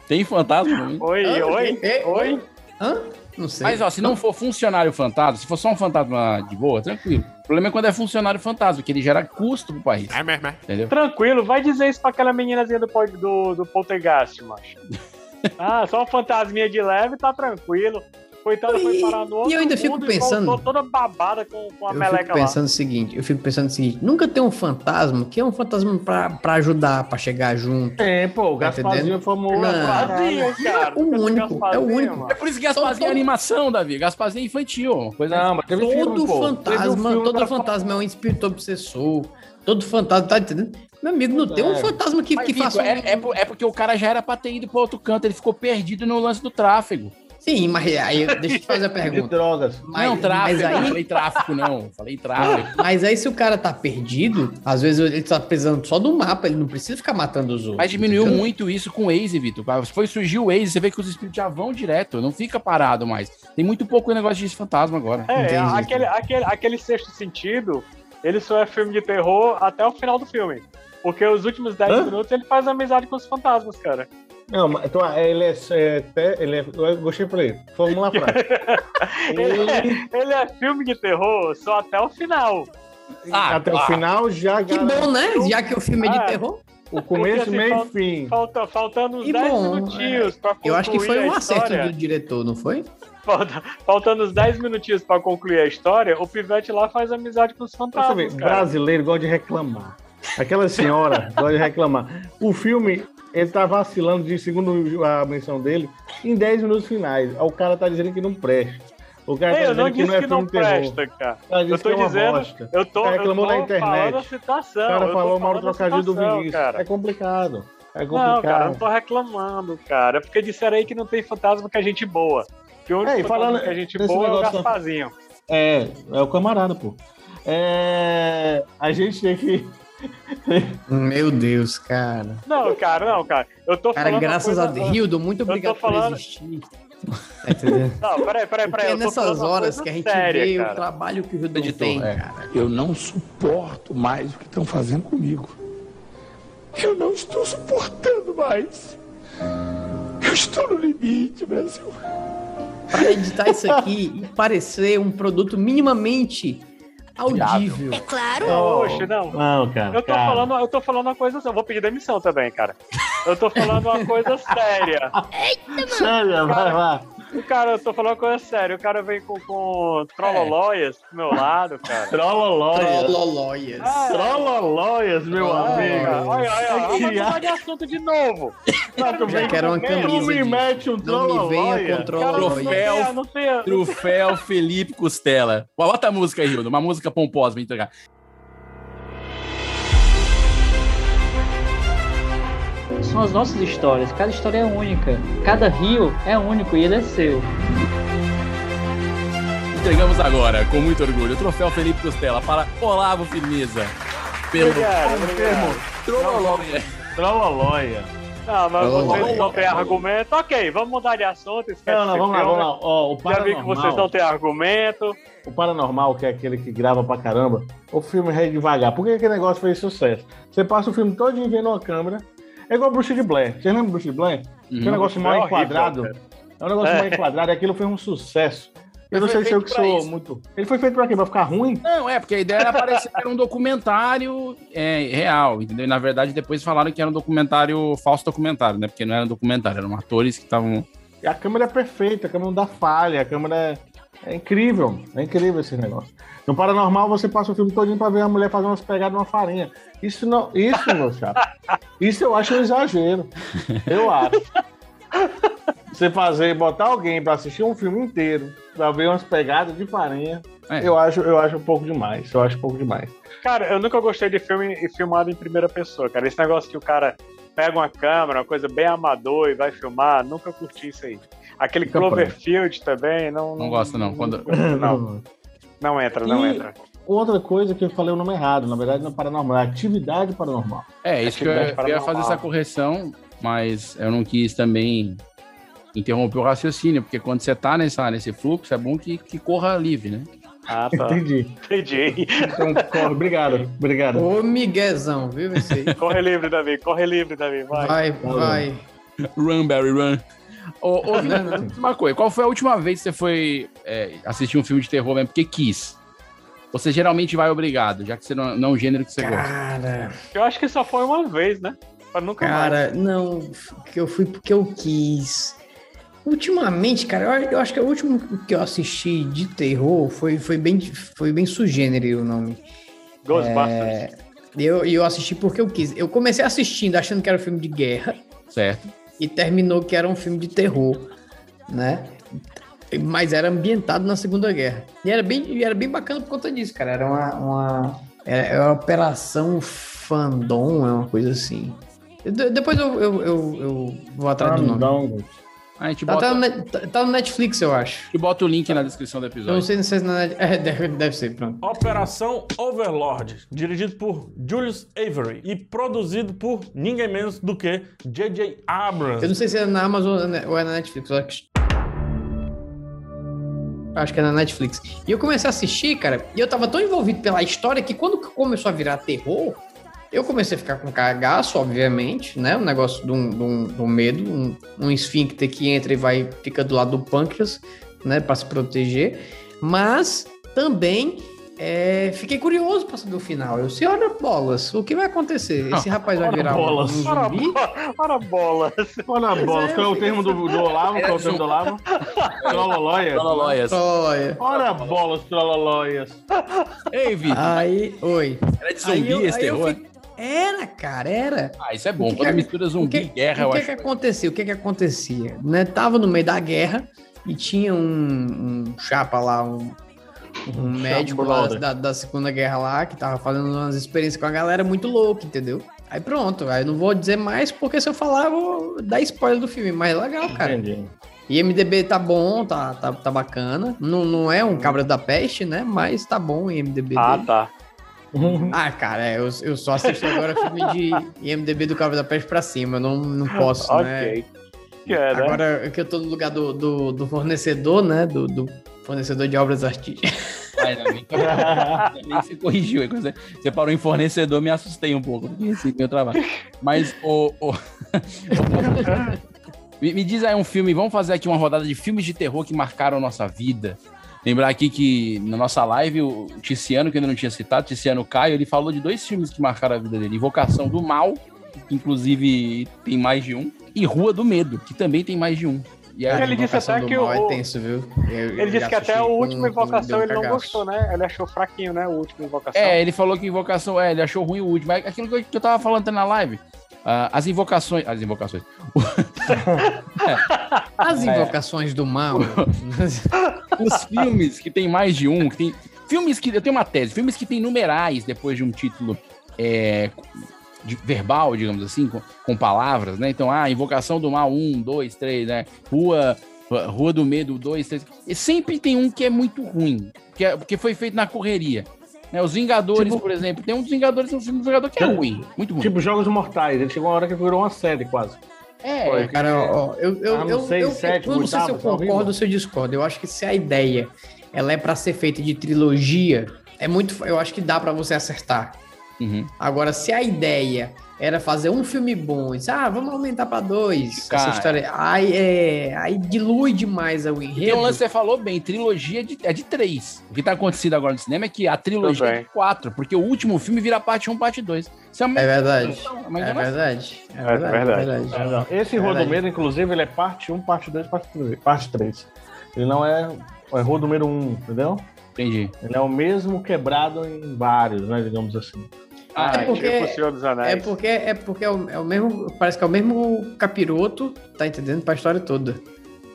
Tem fantasma também. Oi, Hã? oi, oi. Hã? Não sei. Mas, ó, se não for funcionário fantasma, se for só um fantasma de boa, tranquilo. O problema é quando é funcionário fantasma, que ele gera custo pro país. É mesmo, é. Entendeu? Tranquilo, vai dizer isso pra aquela meninazinha do, do, do poltergeist, macho. Ah, só uma fantasminha de leve, tá tranquilo. Coitada foi parar no outro e eu ainda fico pensando- toda babada com, com a Eu meleca fico lá. pensando o seguinte, eu fico pensando o seguinte, nunca tem um fantasma que é um fantasma pra, pra ajudar, pra chegar junto. É, pô, o Tá Gasparzinho formou Não. Gasparzinho, cara. O único, é o único. É por isso que Gasparzinho é animação, Davi. Gasparzinho é infantil. Coisa Não, mas teve Todo filme, um fantasma, filme todo fantasma é um espírito obsessor. Todo fantasma, tá entendendo? Meu amigo, não tem um É. fantasma que, Mas, que Vitor, faça. um- é, é é porque o cara já era pra ter ido pro outro canto, ele ficou perdido no lance do tráfego. Sim, mas aí, deixa eu te fazer a De pergunta. drogas. Mas, não, tráfego. mas Não aí, falei tráfico, não. Falei tráfego. mas aí, se o cara tá perdido, às vezes ele tá precisando só do mapa, ele não precisa ficar matando os outros. Mas diminuiu entendeu? muito isso com o Waze, Vitor. Foi surgir o Waze, você vê que os espíritos já vão direto, não fica parado mais. Tem muito pouco negócio de fantasma agora. É, Entendi. aquele, aquele, aquele sexto sentido, ele só é filme de terror até o final do filme. Porque os últimos 10 Hã? minutos ele faz amizade com os fantasmas, cara. Não, mas então, ele é, é, até- ele é. Eu gostei pra ele. Fórmula prática. Ele é, ele é filme de terror só até o final. Ah, Até o final já Que bom, né? Já que o filme é de Ah, terror. o começo, assim, meio e fim. Falta, faltando uns E 10 bom, minutinhos pra concluir Eu acho que foi um acerto do diretor, não foi? Falta- faltando uns 10 minutinhos pra concluir a história, o Pivete lá faz amizade com os Você vê, fantasmas, cara. brasileiro gosta de reclamar. Aquela senhora gosta de reclamar. O filme, ele tá vacilando de, segundo a menção dele, em 10 minutos finais. O cara tá dizendo que não presta. O cara Ei, tá eu não dizendo que não é que não terror. presta, cara. Eu tô é dizendo, bosta. eu tô, O cara eu reclamou tô na internet. a situação. O cara eu falou mal do a trocadilho do Vinícius. cara. É complicado. É Não, cara, eu complicado. não tô reclamando, cara. É porque disseram aí que não tem fantasma que é gente boa. Que o único Ei, falando que é gente boa é o Gasparzinho. É, é o camarada, pô. É, a gente tem que. Meu Deus, cara. Não, cara, não, cara. Eu tô Cara, falando. uma graças coisa- a Deus. Hildo, muito obrigado falando- por existir. Tá entendendo? Não, peraí, peraí, peraí. É nessas horas que a gente séria, vê cara. o trabalho que o Hildo Editor, tem, é. cara. Eu não suporto mais o que estão fazendo comigo. Eu não estou suportando mais. Eu estou no limite, Brasil. Pra editar isso aqui e parecer um produto minimamente audível. É claro. Poxa, não. Não, cara. Eu tô, cara. falando, eu tô falando uma coisa. Eu vou pedir demissão também, cara. Eu tô falando uma coisa séria. Sério, vai lá. O cara, eu tô falando uma coisa séria. O cara vem com, com trollolóias do meu lado, cara. Trollolóias. Trololóias. Ah, Trollolóias, meu Ah, amigo. Olha, olha, olha. Vamos mudar de assunto de novo. Já quero uma Tu camisa me de... mete um Não me não trololóia. não tem, Troféu Felipe Costela. Bota a música aí, Hildo. Uma música pomposa pra entregar. São as nossas histórias, cada história é única, cada rio é único e ele é seu. Entregamos agora, com muito orgulho, o troféu Felipe Costela para Olavo Firmeza. Pelo Obrigado, obrigado. Trololóia. Trollolóia. Não, mas vocês não têm argumento. Ok, vamos mudar de assunto. Esquece Não, não, vamos lá, vamos lá. Ó, o Já vi que vocês não têm argumento. o paranormal, que é aquele que grava pra caramba, o filme é devagar. Por que aquele negócio fez sucesso? Você passa o filme todo vendo uma câmera, É igual Bruxa de Blair. Vocês lembram do Bruxa de Blair? Uhum. Que é um negócio mal É horrível, enquadrado. É um negócio É. mal enquadrado e aquilo foi um sucesso. Eu Ele não sei se eu que sou isso. muito. Ele foi feito pra quê? Pra ficar ruim? Não, é, porque a ideia era parecer que era um documentário é, real, entendeu? E na verdade depois falaram que era um documentário, falso documentário, né? Porque não era um documentário, eram atores que estavam. E a câmera é perfeita, a câmera não dá falha, a câmera é, incrível. É incrível esse negócio. No Paranormal, você passa o filme todinho pra ver a mulher fazendo umas pegadas numa farinha. Isso não. Isso, meu chapa. Isso eu acho um exagero. Eu acho. Você fazer, botar alguém pra assistir um filme inteiro, pra ver umas pegadas de farinha, É. eu, acho, eu acho um pouco demais. Eu acho um pouco demais. Cara, eu nunca gostei de filme filmado em primeira pessoa, cara. Esse negócio que o cara pega uma câmera, uma coisa bem amador e vai filmar, nunca curti isso aí. Aquele Nunca Cloverfield também, não. Não gosto, não. Quando... Não, não entra, não E entra. Outra coisa que eu falei o nome errado, na verdade não é paranormal, é atividade paranormal. É, isso que eu, Atividade eu ia fazer essa correção, mas eu não quis também interromper o raciocínio, porque quando você tá nessa, nesse fluxo, é bom que, que corra livre, né? Ah, tá. Entendi. Entendi. Então, corre. Obrigado, obrigado. Ô, Miguezão, viu esse aí? Corre livre, Davi, corre livre, Davi, vai. Vai, vai. Run, Barry, run. Ô, ô Vini, me diz uma coisa, qual foi a última vez que você foi é, assistir um filme de terror mesmo? Porque quis. Você geralmente vai obrigado, já que você não, não é um gênero que você gosta. Cara, Eu acho que só foi uma vez, né? Pra nunca mais. cara, não, que eu fui porque eu quis. Ultimamente, cara, eu, eu acho que o último que eu assisti de terror foi, foi bem foi bem sugênero o nome. Ghostbusters. É, E eu, e eu assisti porque eu quis. Eu comecei assistindo achando que era um filme de guerra Certo. E terminou que era um filme de terror, né? Mas era ambientado na Segunda Guerra. E era bem, era bem bacana por conta disso, cara. Era uma. uma era, uma operação fandom, é uma coisa assim. Depois eu, eu, eu, eu vou atrás do nome. A gente Tá, bota, tá no Net- tá- tá no Netflix, eu acho. gente bota o link na descrição do Eu não episódio. sei se é na Net... É, deve, deve ser, pronto. Operação Overlord, dirigido por Julius Avery e produzido por ninguém menos do que J.J. Abrams. Eu não sei se é na Amazon ou é na Netflix. Eu acho que- Acho que é na Netflix. E eu comecei a assistir, cara, e eu tava tão envolvido pela história que quando começou a virar terror, eu comecei a ficar com cagaço, obviamente, né? Um negócio um, um- de um medo, um, um esfíncter que entra e vai, fica do lado do pâncreas, né? Pra se proteger. Mas também é, fiquei curioso pra saber o final. Eu sei, olha bolas, o que vai acontecer? Esse rapaz vai virar um, um bolas. Ora, zumbi? ora bolas. Olha a bola, é, qual é o termo do, do Olavo? Qual é o termo do Olavo? Trololóia. Trololóias. Olha. Ora bolas, trololóias. Ei, Vitor, Aí, oi. era de Aí zumbi eu- esse aí eu terror? Era, cara, era. Ah, isso é bom. Quando que- mistura zumbi e guerra, eu o que acho. que acontecia? O que que acontecia? Né? Tava no meio da guerra e tinha um, um chapa lá, um, um médico lá da, da Segunda Guerra lá, que tava fazendo umas experiências com a galera muito louca, entendeu? Aí pronto, aí não vou dizer mais, porque se eu falar, eu vou dar spoiler do filme, mas é legal, cara. Entendi. E MDB tá bom, tá, tá, tá bacana. Não, não é um cabra da peste, né? Mas tá bom o IMDB Ah, dele. tá. Ah, cara, é, eu, eu só assisto agora filme de IMDB do Cabra da Peste pra cima. Eu não, não posso, né? Ok. Que é, né? Agora que eu tô no lugar do, do, do fornecedor, né? Do, do fornecedor de obras artísticas. Ai, não, nem, nem você corrigiu. aí, quando Você, você parou em fornecedor, me assustei um pouco. Porque esse meu trabalho. Mas, o. o- me, me diz aí um filme. Vamos fazer aqui uma rodada de filmes de terror que marcaram a nossa vida. Lembrar aqui que na nossa live, o Ticiano, que ainda não tinha citado, Ticiano Caio, ele falou de dois filmes que marcaram a vida dele: Invocação do Mal, que inclusive tem mais de um, e Rua do Medo, que também tem mais de um. E aí, Ele disse até que Mal o- é tenso, viu? Eu- Ele disse que até com- última com- invocação ele não cagaço. gostou, né? Ele achou fraquinho, né? O último invocação. É, ele falou que invocação, é, ele achou ruim o último. É aquilo que eu, que eu tava falando até na live. Ah, as invocações. As invocações. As É. invocações do mal. Os filmes que tem mais de um, que tem. Filmes que. Eu tenho uma tese, filmes que tem numerais depois de um título é, de- verbal, digamos assim, com, com palavras, né? Então, ah, Invocação do Mal, um, dois, três, né? Rua. Rua do Medo, dois, três. E sempre tem um que é muito ruim, que é- porque foi feito na correria. Né? Os Vingadores, por exemplo, tem um dos Vingadores, um filme dos Vingadores que é ruim, muito ruim. Tipo, Jogos Mortais. Ele chegou uma hora que virou uma série quase. É, Cara, ó, eu, eu, Ah, eu, seis, eu, sete, eu não sei se eu tá concordo ou se eu discordo. Eu acho que se a ideia ela é pra ser feita de trilogia, é muito. Eu acho que dá pra você acertar. Uhum. Agora, se a ideia era fazer um filme bom, e dizer, ah, vamos aumentar pra dois, Cara. essa história, aí, é, aí dilui demais o E tem um enredo. lance você falou bem, trilogia de- é de três. O que tá acontecendo agora no cinema é que a trilogia é de quatro, porque o último filme vira parte 1, parte 2. Isso é, uma É verdade. uma É verdade. É É verdade. verdade. é verdade. É, não. Esse É verdade. Medo, inclusive, ele é parte 1, parte 2, parte 3. Parte 3. Ele não é, é número 1, entendeu? Entendi. Ele é o mesmo quebrado em vários, né? Digamos assim. Ah, É porque- tipo o Senhor dos Anéis. É porque, é porque é o, é o mesmo. Parece que é o mesmo capiroto, tá entendendo? Pra história toda.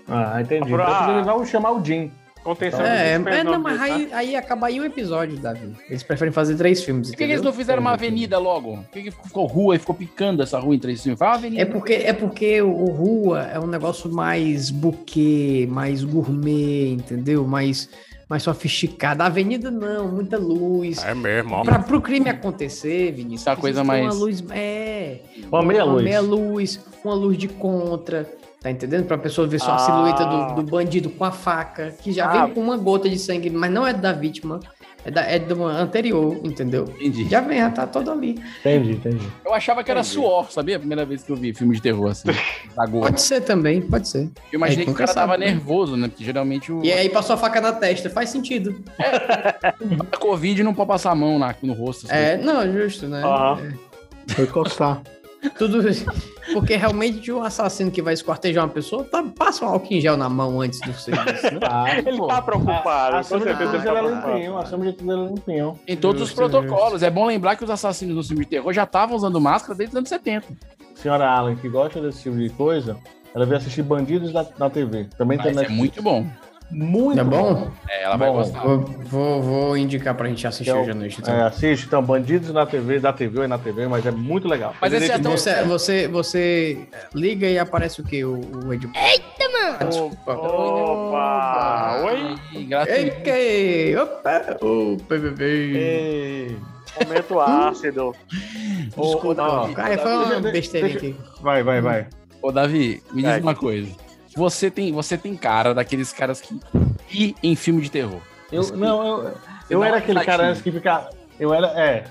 Ah, entendi. Ah, Então eles vão chamar o Jim. Contenção É, de é, não, mas disso, aí, né? aí acaba aí um episódio, Davi. Eles preferem fazer três filmes. Por que, que eles não fizeram uma avenida logo? Por que, que ficou rua e ficou picando essa rua em três filmes? Faz uma avenida. É porque, é porque o Rua é um negócio mais buquê, mais gourmet, entendeu? Mais, mais sofisticado. A avenida não, muita luz. É mesmo, ó. Pra, pro crime acontecer, Vinícius, Essa coisa mais- Uma luz, é. Uma meia luz. Uma meia luz, uma luz de contra. Tá entendendo? Pra pessoa ver só a Ah. silhueta do, do bandido com a faca, que já Ah. vem com uma gota de sangue, mas não é da vítima, é, da, é do anterior, entendeu? Entendi. Já vem, já tá todo ali. Entendi, entendi. Eu achava que era suor, sabia? A primeira vez que eu vi filme de terror assim. Pode ser também, pode ser. Eu imaginei É, que o cara tava sabe, né? nervoso, né? Porque geralmente o E aí passou a faca na testa, faz sentido. a Covid não pode passar a mão na- no rosto. assim. É, não, justo, né? Aham. Foi coçar. Tudo Porque realmente o assassino que vai esquartejar uma pessoa tá, passa um álcool em gel na mão antes do serviço, né? Ah, Ele pô. tá preocupado, A, de tudo preocupado. limpinho, a cena de tudo ela limpinho. Tem todos os Justo, protocolos. É bom lembrar que os assassinos do filme de terror já estavam usando máscara desde os anos 70. Senhora Allen, que gosta desse tipo de coisa, ela veio assistir Bandidos na, na TV. Também tem é muito bom. Muito É bom? É, ela vai Bom, gostar. Vou, vou, vou indicar pra gente assistir É, hoje à noite. Então. É, assiste, então, Bandidos na TV, da TV ou é na TV, mas é muito legal. Mas esse é tão- Você, você, você liga e aparece o quê? O, o Ed... Eita, mano! Desculpa. Opa! Oi? Gratuito. Ei, que... Opa! O PBB. Ei. Momento ácido. Desculpa. ó, Cara, foi uma besteira aqui. Vai, vai, vai. Ô, Davi, me diz É. uma coisa. Você tem, você tem cara daqueles caras que ri em filme de terror. Eu, não, eu, eu era aquele cara antes que ficava. Eu era. É.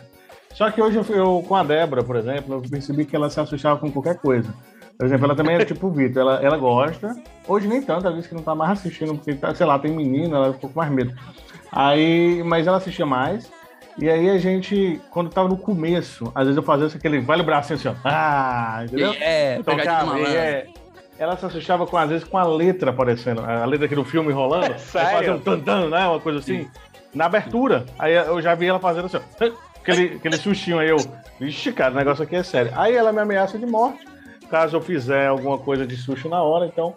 Só que hoje eu, eu, com a Débora, por exemplo, eu percebi que ela se assustava com qualquer coisa. Por exemplo, ela também é tipo o Vitor, ela, ela gosta. Hoje nem tanto, às vezes que não tá mais assistindo, porque, tá, sei lá, tem menina, ela ficou com mais medo. Aí, mas ela assistia mais. E aí a gente, quando tava no começo, às vezes eu fazia aquele vale o bracinho assim, ó. Ah, entendeu? É, Tocava, e é, ela se assustava com, às vezes, com a letra aparecendo, a letra aqui do filme rolando. aí Sério? fazia um tan-tan, né? Uma coisa assim. Na abertura. Aí eu já vi ela fazendo assim, ó. Aquele, aquele sustinho aí, eu. Vixe, cara, o negócio aqui é sério. Aí ela me ameaça de morte, caso eu fizer alguma coisa de susto na hora, então.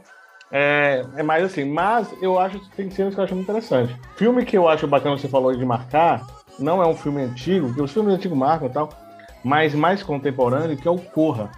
É, é mais assim, mas eu acho que tem cenas que eu acho muito interessante. Filme que eu acho bacana você falou de marcar, não é um filme antigo, porque os filmes antigos marcam e tal, mas mais contemporâneo, que é o Corra.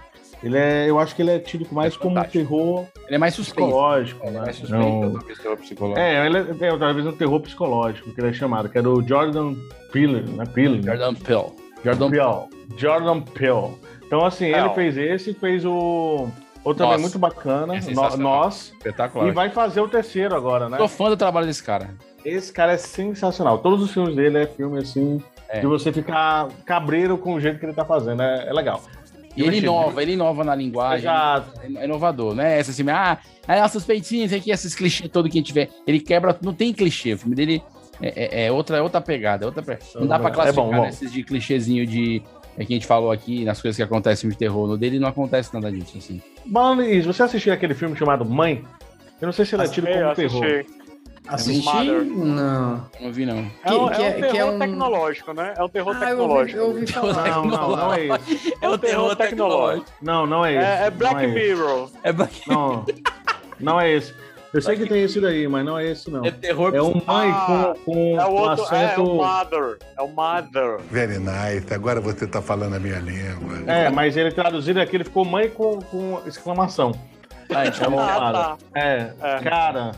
Ele é, eu acho que ele é tido mais como um terror Ele é mais suspeito. psicológico, Ele é né? mais suspeito. Não- talvez, terror psicológico. é, ele é, é talvez um terror psicológico, que ele é chamado, que é do Jordan Peele, né? Peele, né? Jordan Peele. Jordan Peele. Jordan Peele. Então, assim, ele Peele. fez esse, fez o. Outro também Nós. muito bacana, É No-. Nós. Espetacular. E vai fazer o terceiro agora, né? Tô fã do trabalho desse cara. Esse cara é sensacional. Todos os filmes dele é filme assim, É. de você ficar cabreiro com o jeito que ele tá fazendo. É, é legal. E ele inova, ele inova na linguagem. Exato. É inovador, né? Essa assim, ah, aí as suspeitinhas aqui, esses clichês todo que a gente vê. Ele quebra, não tem clichê. O filme dele é, é- é outra, é outra pegada. É outra Não dá pra É classificar bom, bom. nesses de clichêzinho de. É que a gente falou aqui, nas coisas que acontecem no de terror. No dele não acontece nada disso, assim. Mano, isso, você assistiu aquele filme chamado Mãe? Eu não sei se ele é tido como assisti. terror. Assisti? Mother. Não. Não vi, não. É um, Que- é um que- terror que é um- tecnológico, né? É um terror Ah, eu ouvi, tecnológico. eu ouvi falar. Não, não, não é esse. É um terror tecnológico. Não, não é esse. É, é Black não é esse. Mirror. É, Black- Não, não é esse. Eu sei que tem esse daí, mas não é esse, não. é terror É um mãe Ah, com, com, É o outro, é, é acento. o Mother. É o Mother. Very nice. Agora você tá falando a minha língua. É, mas ele traduzido aqui, ele ficou mãe com, com exclamação. Ah, chamou Ah, tá. É, É. cara,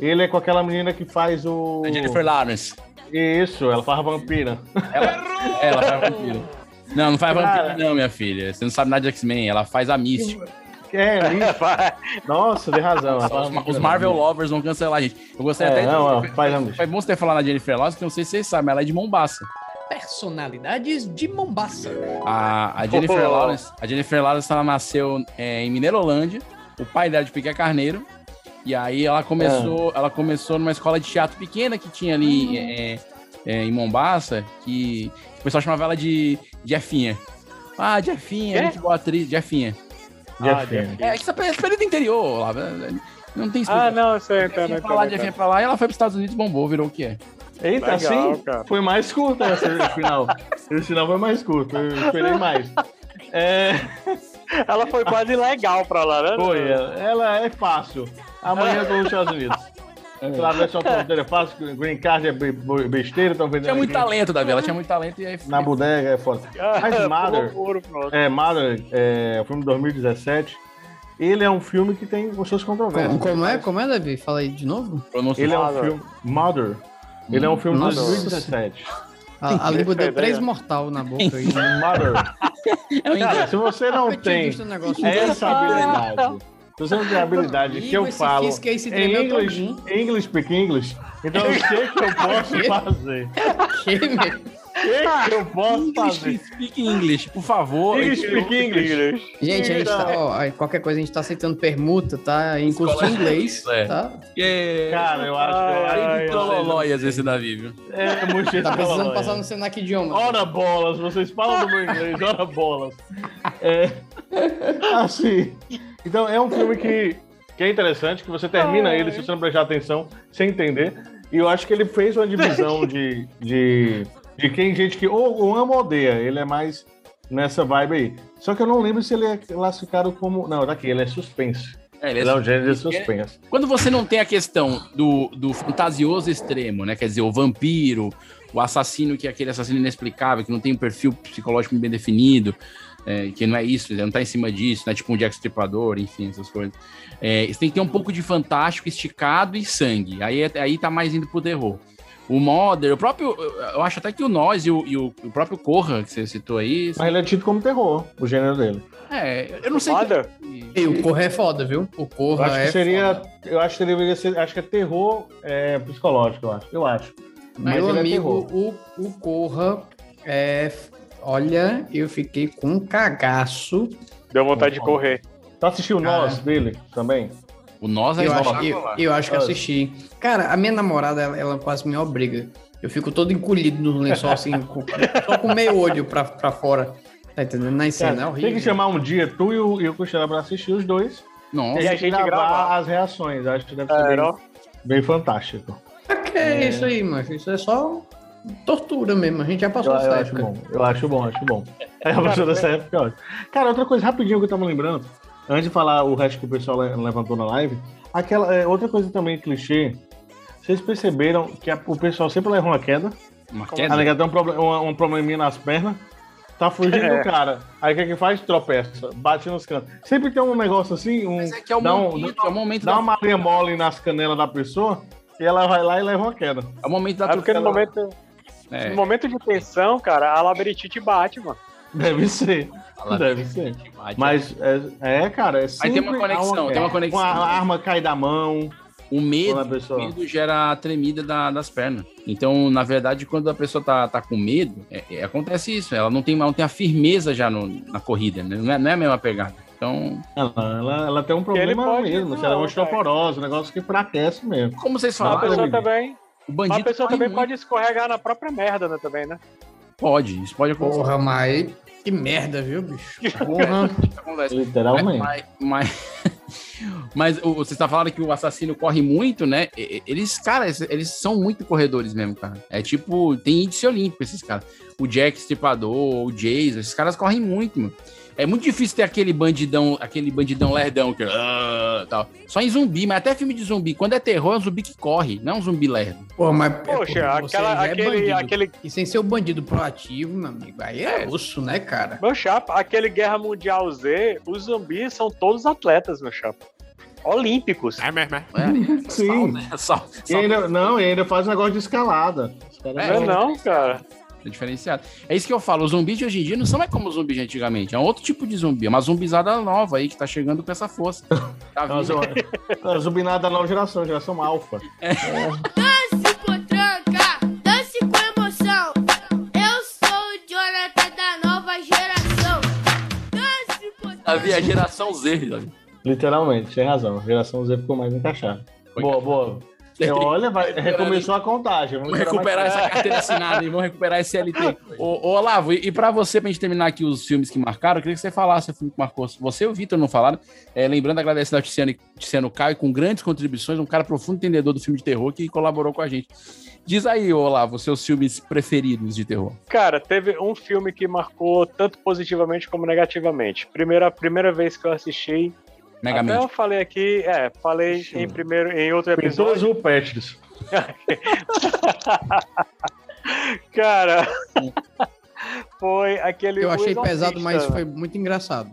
ele é com aquela menina que faz o. a Jennifer Lawrence. Isso, ela faz vampira. Ela, ela faz vampiro. Não, não faz Cara. vampiro, não, minha filha. Você não sabe nada de X-Men. Ela faz a Mística. É, lixo. Nossa, tem razão. faz Os, vampira. os Marvel Lovers vão cancelar a gente. Eu gostaria É, até não, de. não, faz a Foi bom você ter falado na Jennifer Lawrence, que eu não sei se vocês sabem, mas ela é de Mombaça. personalidades de Mombasa. A, a Jennifer Oh. Lawrence, a Jennifer Lawrence ela nasceu é, em Mineirolândia. O pai dela é de Piquet Carneiro. E aí ela começou, ela começou numa escola de teatro pequena que tinha ali é, é, em Mombasa, que o pessoal chamava ela de Jeffinha. Ah, Jeffinha, Quê? muito boa atriz, Jeffinha. Jeffinha. É, que essa período interior lá. né? Não tem Ah, explicação. não, você entendeu. Jeffinha pra lá, Jeffinha pra lá, e ela foi pros Estados Unidos, bombou, virou o que é. Eita, Legal, assim? cara. Foi mais curto essa esse final. Esse final foi mais curto, eu esperei mais. É, Ela foi quase legal pra lá, né? foi, ela é fácil. Amanhã eu tô nos Estados Unidos. Pela versão fronteira é fácil, Green Card é be- be- besteira, estão vendendo. Tinha muito green- talento, Davi, ela tinha muito talento e aí Na bodega é foda. Mas Mother, é, Mother, é o filme de 2017. Ele é um filme que tem os seus controvérsias. Como, como é? Como é, Davi? Fala aí de novo. Ele é um filme. Mother. Ele é um filme de Nossa. 2017. A, a língua deu Perfeito, três mortal na boca aí. Mother. Cara, se você não tem essa habilidade, se você não tem a habilidade que eu falo se em English. English speak English, então o que que eu posso fazer? Que, meu? O que que eu posso fazer? English, speak English, por favor. English speak English. Gente, a gente tá, ó, aí qualquer coisa a gente tá aceitando permuta, tá? Em curso de inglês, É. tá? Cara, eu acho que Ai, que Trololóias esse Davi, viu? É muito Tá de precisando passar no Senac Idioma. Ora bolas, vocês falam do meu inglês, ora bolas. É, assim, então é um filme que, que é interessante, que você termina ele, se você não prestar atenção, sem entender. E eu acho que ele fez uma divisão de, de, de quem gente que ou, ou ama ou odeia. Ele é mais nessa vibe aí. Só que eu não lembro se ele é classificado como. Não, daqui, ele é suspense. É, Ele é um gênero de suspense. Quando você não tem a questão do, do fantasioso extremo, né? Quer dizer, o vampiro, o assassino que é aquele assassino inexplicável, que não tem um perfil psicológico bem definido, é, que não é isso, ele não tá em cima disso, né? Tipo um Jack Stripador, enfim, essas coisas. É, você tem que ter um pouco de fantástico, esticado e sangue. Aí, é- aí tá mais indo pro terror. O Modern, o próprio. Eu acho até que o Nós e o, e o- o próprio Corra, que você citou aí. Mas ele é tido como terror, o gênero dele. É, eu não sei. Mother? E o Corra é foda, viu? O Eu Corra acho é que seria. foda. Eu acho que deveria ser. Acho que é terror é, psicológico, eu acho. Eu acho. Mas Meu ele é amigo, terror. o, o Corra é. Olha, eu fiquei com um cagaço. Deu vontade de correr. Tu assistiu o. Nós dele também? O Nós é Eu acho, eu, eu acho que assisti. Cara, a minha namorada, ela, ela quase me obriga. Eu fico todo encolhido no lençol, assim, com- só com meio olho pra, pra fora. Tá entendendo? Na cena, é horrível. tem que chamar um dia tu e o, e o Cristiano pra assistir os dois. Nossa. E a gente gravar, gravar. as reações. Acho que deve ser É, bem, não? bem fantástico. Que é isso aí, mano? Isso é só tortura mesmo. A gente já Eu, passou eu essa acho época. bom. Eu acho bom, acho bom. É a pessoa dessa época, ó. Cara, outra coisa rapidinho que eu tava lembrando, antes de falar o resto que o pessoal le- levantou na live, aquela é, outra coisa também clichê. Vocês perceberam que a- o pessoal sempre leva uma queda? Uma A queda. nega tem um, proble- uma- um probleminha nas pernas, tá fugindo É. do cara. Aí o que que faz? Tropeça, bate nos cantos. Sempre tem um negócio assim, um, Mas é que é o dá, um, momento, é o momento dá uma marinha mole nas canelas da pessoa e ela vai lá e leva uma queda. é o momento da É porque no momento, É. no momento de tensão, cara, a labirintite bate, mano. Deve ser. Ela Deve ser. bate. Mas é, é, cara, é Mas tem uma conexão, há tem uma conexão. Uma arma cai da mão. O medo, a pessoa- o medo gera a tremida da- das pernas. Então, na verdade, quando a pessoa tá, tá com medo, é- é- acontece isso. Ela não tem, não tem a firmeza já no- na corrida, né? Não é, não é a mesma pegada. Então, Ela, ela, ela tem um problema mesmo. não, Se ela é uma osteoporose, um negócio que enfraquece mesmo. como vocês a falaram, pessoa David. também, o bandido a pessoa também muito. pode escorregar na própria merda, né, também, né? Pode, isso pode acontecer. Porra, mas que merda, viu, bicho? Porra. Literalmente. Mas, mas, mas o- você está falando que o assassino corre muito, né? Eles, cara, eles, eles são muito corredores mesmo, cara. É tipo, tem índice olímpico esses caras. O Jack Stripador, o Jason, esses caras correm muito, mano. É muito difícil ter aquele bandidão, aquele bandidão lerdão que ah, tal. Só em zumbi, mas até filme de zumbi, quando é terror, é um zumbi que corre, não é um zumbi lerdo. Porra, mas. Poxa, porra, você aquela- é aquele- bandido. aquele- E sem ser o bandido proativo, meu amigo. Aí é osso, né, cara? Meu chapa, aquele Guerra Mundial Z, os zumbis são todos atletas, meu chapa. Olímpicos. É, Sim. Só, E ainda, não, e ainda faz um negócio de escalada. Os caras Não é não, cara. É diferenciado. É isso que eu falo. Os zumbis de hoje em dia não são mais como os zumbis de antigamente. É um outro tipo de zumbi. É uma zumbizada nova aí que tá chegando com essa força. Tá nada zumbinada da nova geração, geração alfa. É. É. Davi, é geração Z, Davi. Literalmente, tem razão. A geração Z ficou mais encaixada. Boa, boa. É, olha, vai, recomeçou a contagem. Vamos recuperar essa carteira assinada e vamos recuperar esse LT. Ô, ô Olavo, e, e pra você, pra gente terminar aqui os filmes que marcaram, eu queria que você falasse o filme que marcou. Você e o Vitor não falaram. É, lembrando, agradecendo ao Tiziano, Tiziano Caio, com grandes contribuições, um cara profundo entendedor do filme de terror que colaborou com a gente. Diz aí, Olavo, seus filmes preferidos de terror. Cara, teve um filme que marcou tanto positivamente como negativamente. Primeira, primeira vez que eu assisti. Megamente. Até eu falei aqui, é, falei em primeiro, em outro episódio. os Petris. Cara, foi aquele. Eu O achei pesado, mas velho. foi muito engraçado.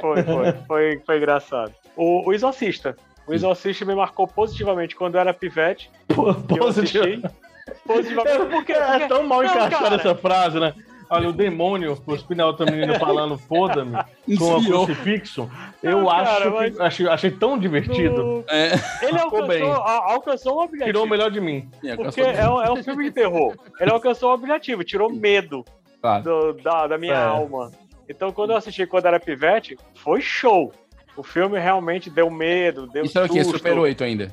Foi, foi, foi, foi engraçado. O, o Exorcista. O Exorcista me marcou positivamente quando eu era pivete. assisti. Positivamente porque, É porque- tão mal encaixada essa frase, né? Olha, o demônio, os na outra menina falando foda-me, com o crucifixo, Não, eu cara, acho mas- que, achei, achei tão divertido. No- É. Ele alcançou, a- alcançou um objetivo. Tirou o melhor de mim. Porque é um, é um filme de terror. Ele alcançou o objetivo, tirou medo Claro. do- da, da minha É. alma. Então, quando eu assisti quando era pivete, foi show. O filme realmente deu medo, deu Isso era o quê? susto. Super 8 ainda.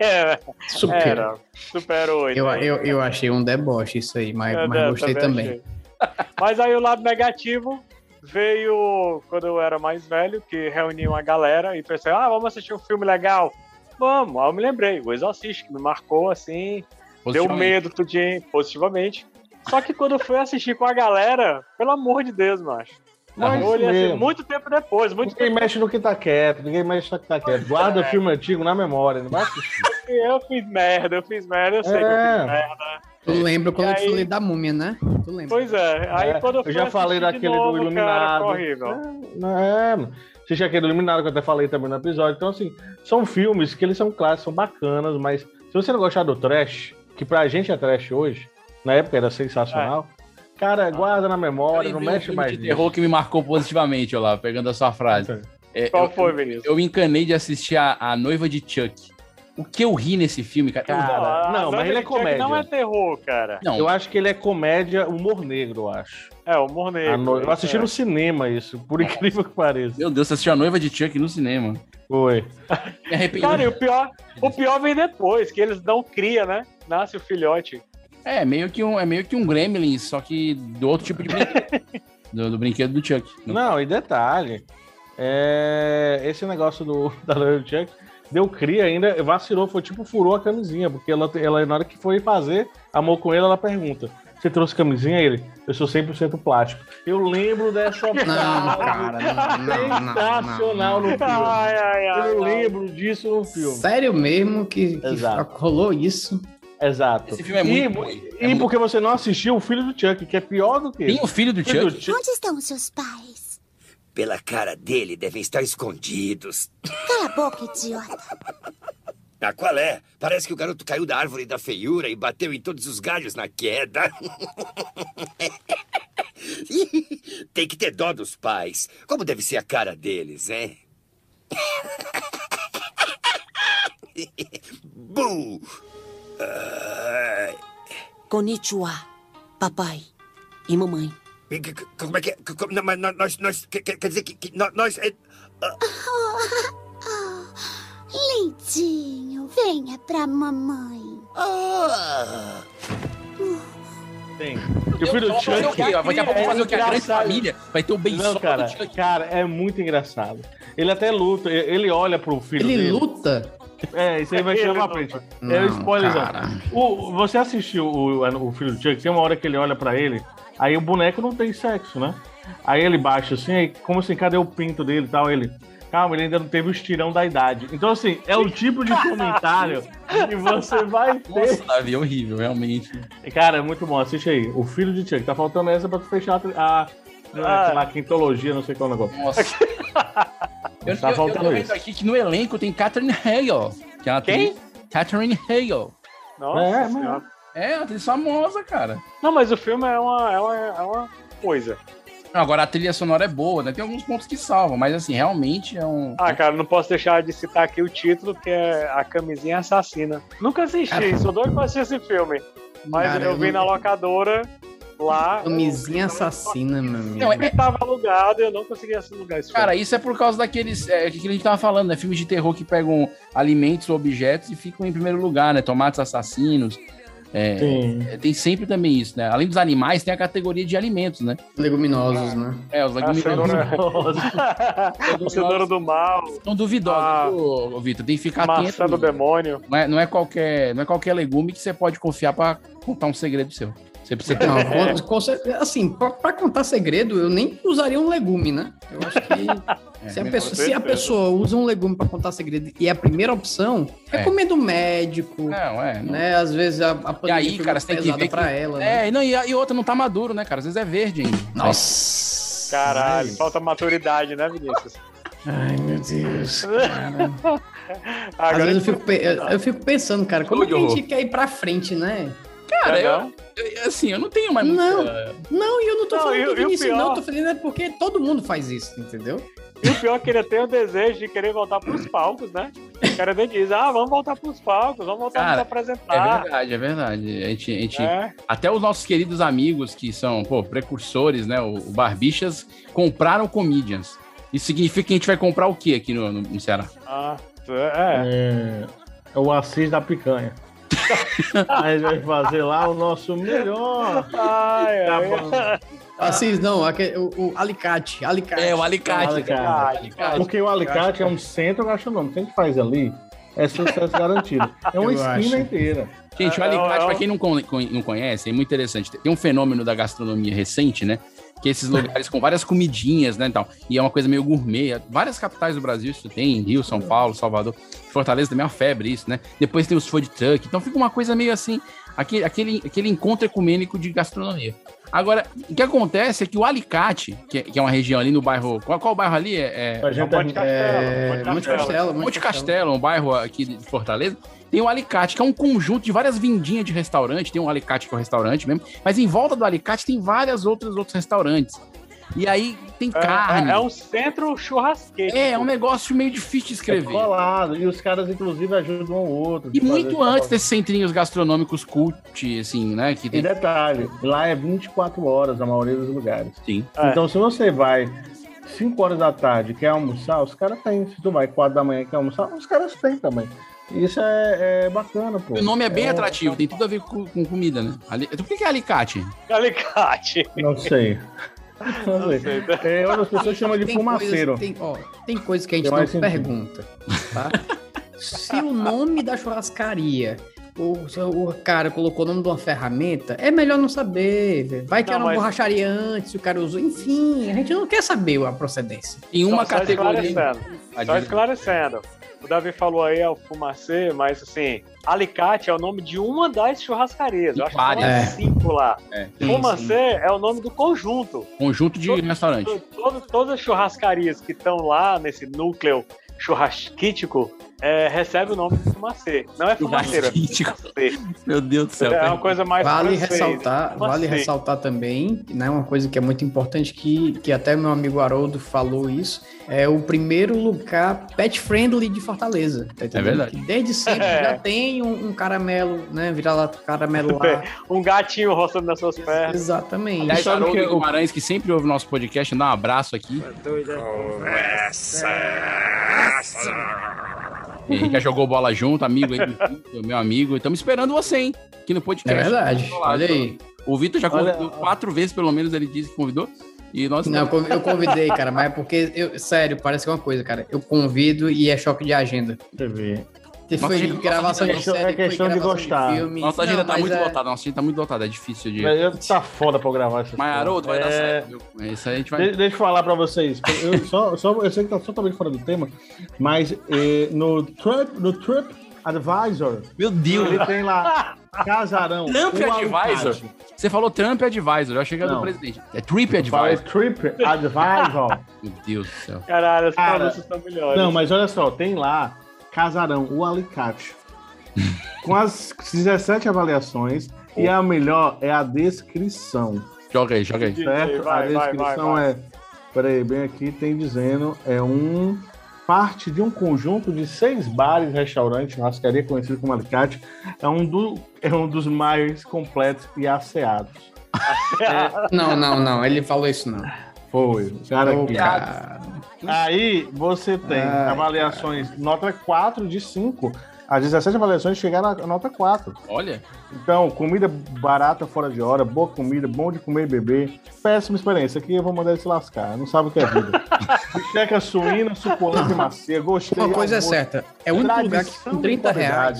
É, Super. Era, Super 8. Eu, eu, eu achei um deboche isso aí, mas, É, mas gostei também. achei. Mas aí o lado negativo veio quando eu era mais velho, que reuniu uma galera e pensei, ah, vamos assistir um filme legal. Vamos, aí eu me lembrei, o Exorcista, que me marcou assim, deu medo tudinho, positivamente. Só que quando eu fui assistir com a galera, pelo amor de Deus, macho. Mas eu olhei assim, mesmo. muito tempo depois, muito Ninguém tempo mexe no que tá quieto, ninguém mexe no que tá quieto. Guarda É. filme antigo na memória, não vai assistir. Eu fiz merda, eu fiz merda, eu sei que eu É. fiz merda. Tu lembra quando E eu te aí- falei da múmia, né? Tu lembra? Pois é, aí É, quando eu eu já falei daquele do novo, Cara, Iluminado. foi horrível. É. Assisti aquele Iluminado que eu até falei também no episódio. Então, assim, são filmes que eles são clássicos, são bacanas, mas se você não gostar do trash, que pra gente é trash hoje, na época era sensacional, cara, guarda na memória, não um mexe filme mais de terror que me marcou positivamente, Olavo, pegando a sua frase. É, Qual eu- foi, Vinícius? Eu me encanei de assistir a, a Noiva de Chuck. O que eu ri nesse filme, cara? Cara, a não, mas ele é comédia. Não é terror, cara. Não, Eu acho que ele é comédia, humor negro, eu acho. É, humor negro. A no- Eu assisti é. no cinema isso, por incrível que pareça. Meu Deus, você assistiu a Noiva de Chuck no cinema. Foi. Me arrependi. Cara, e o pior, o pior vem depois, que eles dão cria, né? Nasce o filhote. É, meio que um, é meio que um Gremlin, só que do outro tipo de brinquedo. do, do brinquedo do Chuck. Não, e detalhe, é, esse negócio do, da Lady Chuck deu cria ainda, vacilou, foi tipo furou a camisinha, porque ela, ela na hora que foi fazer amor com ele, ela pergunta: Você trouxe camisinha? Ele, eu sou 100% plástico. Eu lembro dessa Não, cara, não, não, não, sensacional no filme. Ai, ai, ai. eu lembro disso no filme. Sério mesmo que, que rolou isso? Exato. Esse filme é muito e, ruim. e É muito- porque você não assistiu o filho do Chuck, que é pior do que Tem o filho do Filho Chuck? do Onde estão os seus pais? Pela cara dele, devem estar escondidos. Cala a boca, idiota. Ah, qual é? Parece que o garoto caiu da árvore da feiura e bateu em todos os galhos na queda. Tem que ter dó dos pais. Como deve ser a cara deles, hein? Bu! Konnichiwa, papai e mamãe. como é que é? Não, mas nós, nós, que- que- quer dizer que, que nó- nós... é- Lindinho, venha pra mamãe. Ah, Tem. E o filho do Vai ter o Chuck. Daqui a pouco é fazer o que? A grande família? Vai ter o bem Não, cara, do Chuck. cara, é muito engraçado. Ele até luta, ele olha pro filho Ele dele. luta? É, isso aí vai chegar pra frente. é Não, o spoilerzão. cara. O, você assistiu o, o filho do Chuck? Tem uma hora que ele olha pra ele, aí o boneco não tem sexo, né? Aí ele baixa assim, aí, como assim, cadê o pinto dele e tal? Ele, calma, ele ainda não teve o estirão da idade. Então, assim, é o tipo de comentário que você vai ter. Nossa, Davi, é horrível, realmente. Cara, é muito bom, assiste aí. O filho de Chuck. Tá faltando essa pra tu fechar a, a, Ah. sei lá, quintologia, não sei qual negócio. Nossa. eu, Tá eu- eu faltando vendo isso. aqui que no elenco tem Catherine Hale. Que é uma Quem? atriz- Catherine Hale. Nossa É, senhora. É, uma atriz famosa, cara. Não, mas o filme é uma, é uma, é uma coisa. Agora a trilha sonora é boa, né? Tem alguns pontos que salvam, mas assim, realmente é um. Ah, cara, não posso deixar de citar aqui o título, que é A Camisinha Assassina. Nunca assisti, Cara. sou doido pra assistir esse filme. Mas Cara, eu eu vi não- na locadora lá. Camisinha assassina, meu amigo. Não, é- Ele tava alugado e eu não conseguia alugar esse Cara, filme. isso é por causa daqueles. É, que a gente tava falando, né? Filmes de terror que pegam alimentos ou objetos e ficam em primeiro lugar, né? Tomates assassinos. É, é, tem sempre também isso, né? Além dos animais, tem a categoria de alimentos, né? Leguminosos, né? É, os A leguminosos o cenoura do mal, são duvidosos, ô, ô, Vitor. Tem que ficar atento. maçã do demônio. Não é, não, é qualquer, não é qualquer legume que você pode confiar pra contar um segredo seu. Você precisa ter uma com cer- assim, pra, pra contar segredo, eu nem usaria um legume, né? Eu acho que É, se, a com pessoa, se a pessoa usa um legume pra contar segredo e a primeira opção, É. recomendo um médico, Não, é. não- né? Às vezes a, a E pandemia aí, foi cara, tem que pesada ver que... pra ela, né? É, não, e, a- e outra não tá maduro, né, cara? Às vezes é verde ainda. Nossa! Caralho, falta maturidade, né, Vinícius? Ai, meu Deus, cara. Às Agora vezes eu fico, eu, eu fico pensando, cara, como é que a gente quer ir pra frente, né? Cara, Não, eu, não. eu- assim, eu não tenho mais Não. muita... Não, e eu não tô Não, falando e o- do Vinícius, pior- não, tô falando é porque todo mundo faz isso, entendeu? E o pior é que ele tem o desejo de querer voltar pros palcos, né? O cara até diz, ah, vamos voltar pros palcos, vamos voltar a Cara, nos É apresentar. verdade, é verdade. A gente, a gente- É. Até os nossos queridos amigos, que são, pô, precursores, né? O, o Barbichas, compraram comedians. Isso significa que a gente vai comprar o quê aqui no, no- no Ceará? Ah, é. É, é o Assis da picanha. A gente vai fazer lá o nosso melhor. Ai, Tá ai. Assis, não, aque- o, o alicate, alicate. É, o alicate. Alicate. Alicate. Porque o alicate é um centro gastronômico. O que a gente faz ali é sucesso garantido. É uma Eu esquina acho. inteira. Gente, o É, é, alicate, é, pra quem não, con- não conhece, é muito interessante. Tem um fenômeno da gastronomia recente, né? Que é esses lugares com várias comidinhas, né? Então, e é uma coisa meio gourmet. Várias capitais do Brasil isso tem, Rio, São Paulo, Salvador. Fortaleza também é uma febre isso, né? Depois tem os food truck. Então fica uma coisa meio assim, aquele, aquele, aquele encontro ecumênico de gastronomia. Agora, o que acontece é que o Alicate, que é, que é uma região ali no bairro. Qual, qual bairro ali? É, é Monte Castelo, É, Monte. Castelo, Monte Castelo, um bairro aqui de Fortaleza, tem o Alicate, que é um conjunto de várias vindinhas de restaurante. Tem um Alicate que é o restaurante mesmo, mas em volta do Alicate tem várias outras outros restaurantes. E aí tem É, carne. é- é um centro churrasqueiro. É, é um negócio meio difícil de É escrever. colado. E os caras, inclusive, ajudam um ao outro. E muito antes desses centrinhos gastronômicos cult, assim, né? Que E tem... detalhe, lá é 24 horas a maioria dos lugares. Sim. É. Então, se você vai 5 horas da tarde quer almoçar, os caras têm. Se tu vai 4 da manhã quer almoçar, os caras têm também. Isso é, é bacana, pô. O nome é bem É, atrativo, tem tudo a ver com, com comida, né? Ali... Por que que é alicate? Alicate. Não sei. Não sei. É, outras pessoas chamam de Tem fumaceiro. Coisas, tem, ó, tem coisas que a gente Tem não sentido. pergunta, tá? Se o nome da churrascaria, o, se o cara colocou o nome de uma ferramenta, é melhor não saber. Vai que Não, era uma mas- borracharia antes, o cara usou. Enfim, a gente não quer saber a procedência. Em uma Só- só categoria. esclarecendo. Só esclarecendo. O Davi falou aí é o fumacê, mas assim, Alicate é o nome de uma das churrascarias. Eu acho que são É. cinco lá. É, Sim, Fumacê é o nome do conjunto. conjunto de restaurante. To- todo- todas as churrascarias que estão lá nesse núcleo churrasquítico é, recebe o nome de fumacê. Não é fumaceira, é fumacê. Meu Deus do céu. É uma coisa mais Vale francês. ressaltar, vale Fumacê. ressaltar também, né, uma coisa que é muito importante que, que até meu amigo Haroldo falou isso, é o primeiro lugar pet friendly de Fortaleza. tá entendendo? verdade. Que Desde sempre É. já tem um, um caramelo, né, vira-lata caramelo lá. Um gatinho roçando nas suas pernas. Exatamente. Aliás, Sabe Haroldo que o- Guimarães, que sempre ouve o nosso podcast, dá um abraço aqui. Ele já jogou bola junto, amigo aí, do Vitor, meu amigo. Estamos esperando você, hein? Aqui no É podcast. verdade. Olá, Olha aí. O Vitor já Olha- convidou quatro vezes, pelo menos, ele disse que convidou. E nós Não, eu convi- eu convidei, cara, mas é porque, eu, sério, parece que é uma coisa, cara. Eu convido e é choque de agenda. TV. Foi Nossa, gente, gravação é de questão- é série, foi questão de gostar. filme. Nossa agenda tá mas muito é- lotada, nossa agenda tá muito lotada, é difícil de. Eu, tá foda pra eu gravar essa Mas, Haroldo, vai dar É, certo. viu? Isso aí a gente vai. De- deixa eu falar pra vocês. Eu, só, só, eu sei que tá totalmente fora do tema, mas eh, no, Trip, no Trip Advisor, Meu Deus! ele tem lá Casarão. Trump o Advisor? Você falou Trump Advisor, eu achei que era do presidente. É Trip Eu falei Advisor. Trip Advisor. Meu Deus do céu. Caralho, as Cara, estão melhores. Não, mas olha só, tem lá Casarão, o Alicate. Com as 17 avaliações. E a melhor é a descrição. Joga aí, joga aí. Certo? Vai, a descrição vai, vai. é. Peraí, bem aqui tem dizendo: é um. Parte de um conjunto de seis bares, restaurantes, churrascaria conhecido como Alicate. É um, do, é um dos mais completos e asseados. Não, não, não. Ele falou isso não. Foi. O cara aqui. cara. Aí você tem Ai, avaliações nota 4 de 5. As 17 avaliações chegaram a nota 4. Olha. Então, comida barata fora de hora, boa comida, bom de comer e beber. Péssima experiência. Aqui eu vou mandar ele se lascar. Não sabe o que é vida. Bicheca suína, suculenta e macia. Gostei. Uma coisa é amor. certa. É o único lugar que com e 30 reais.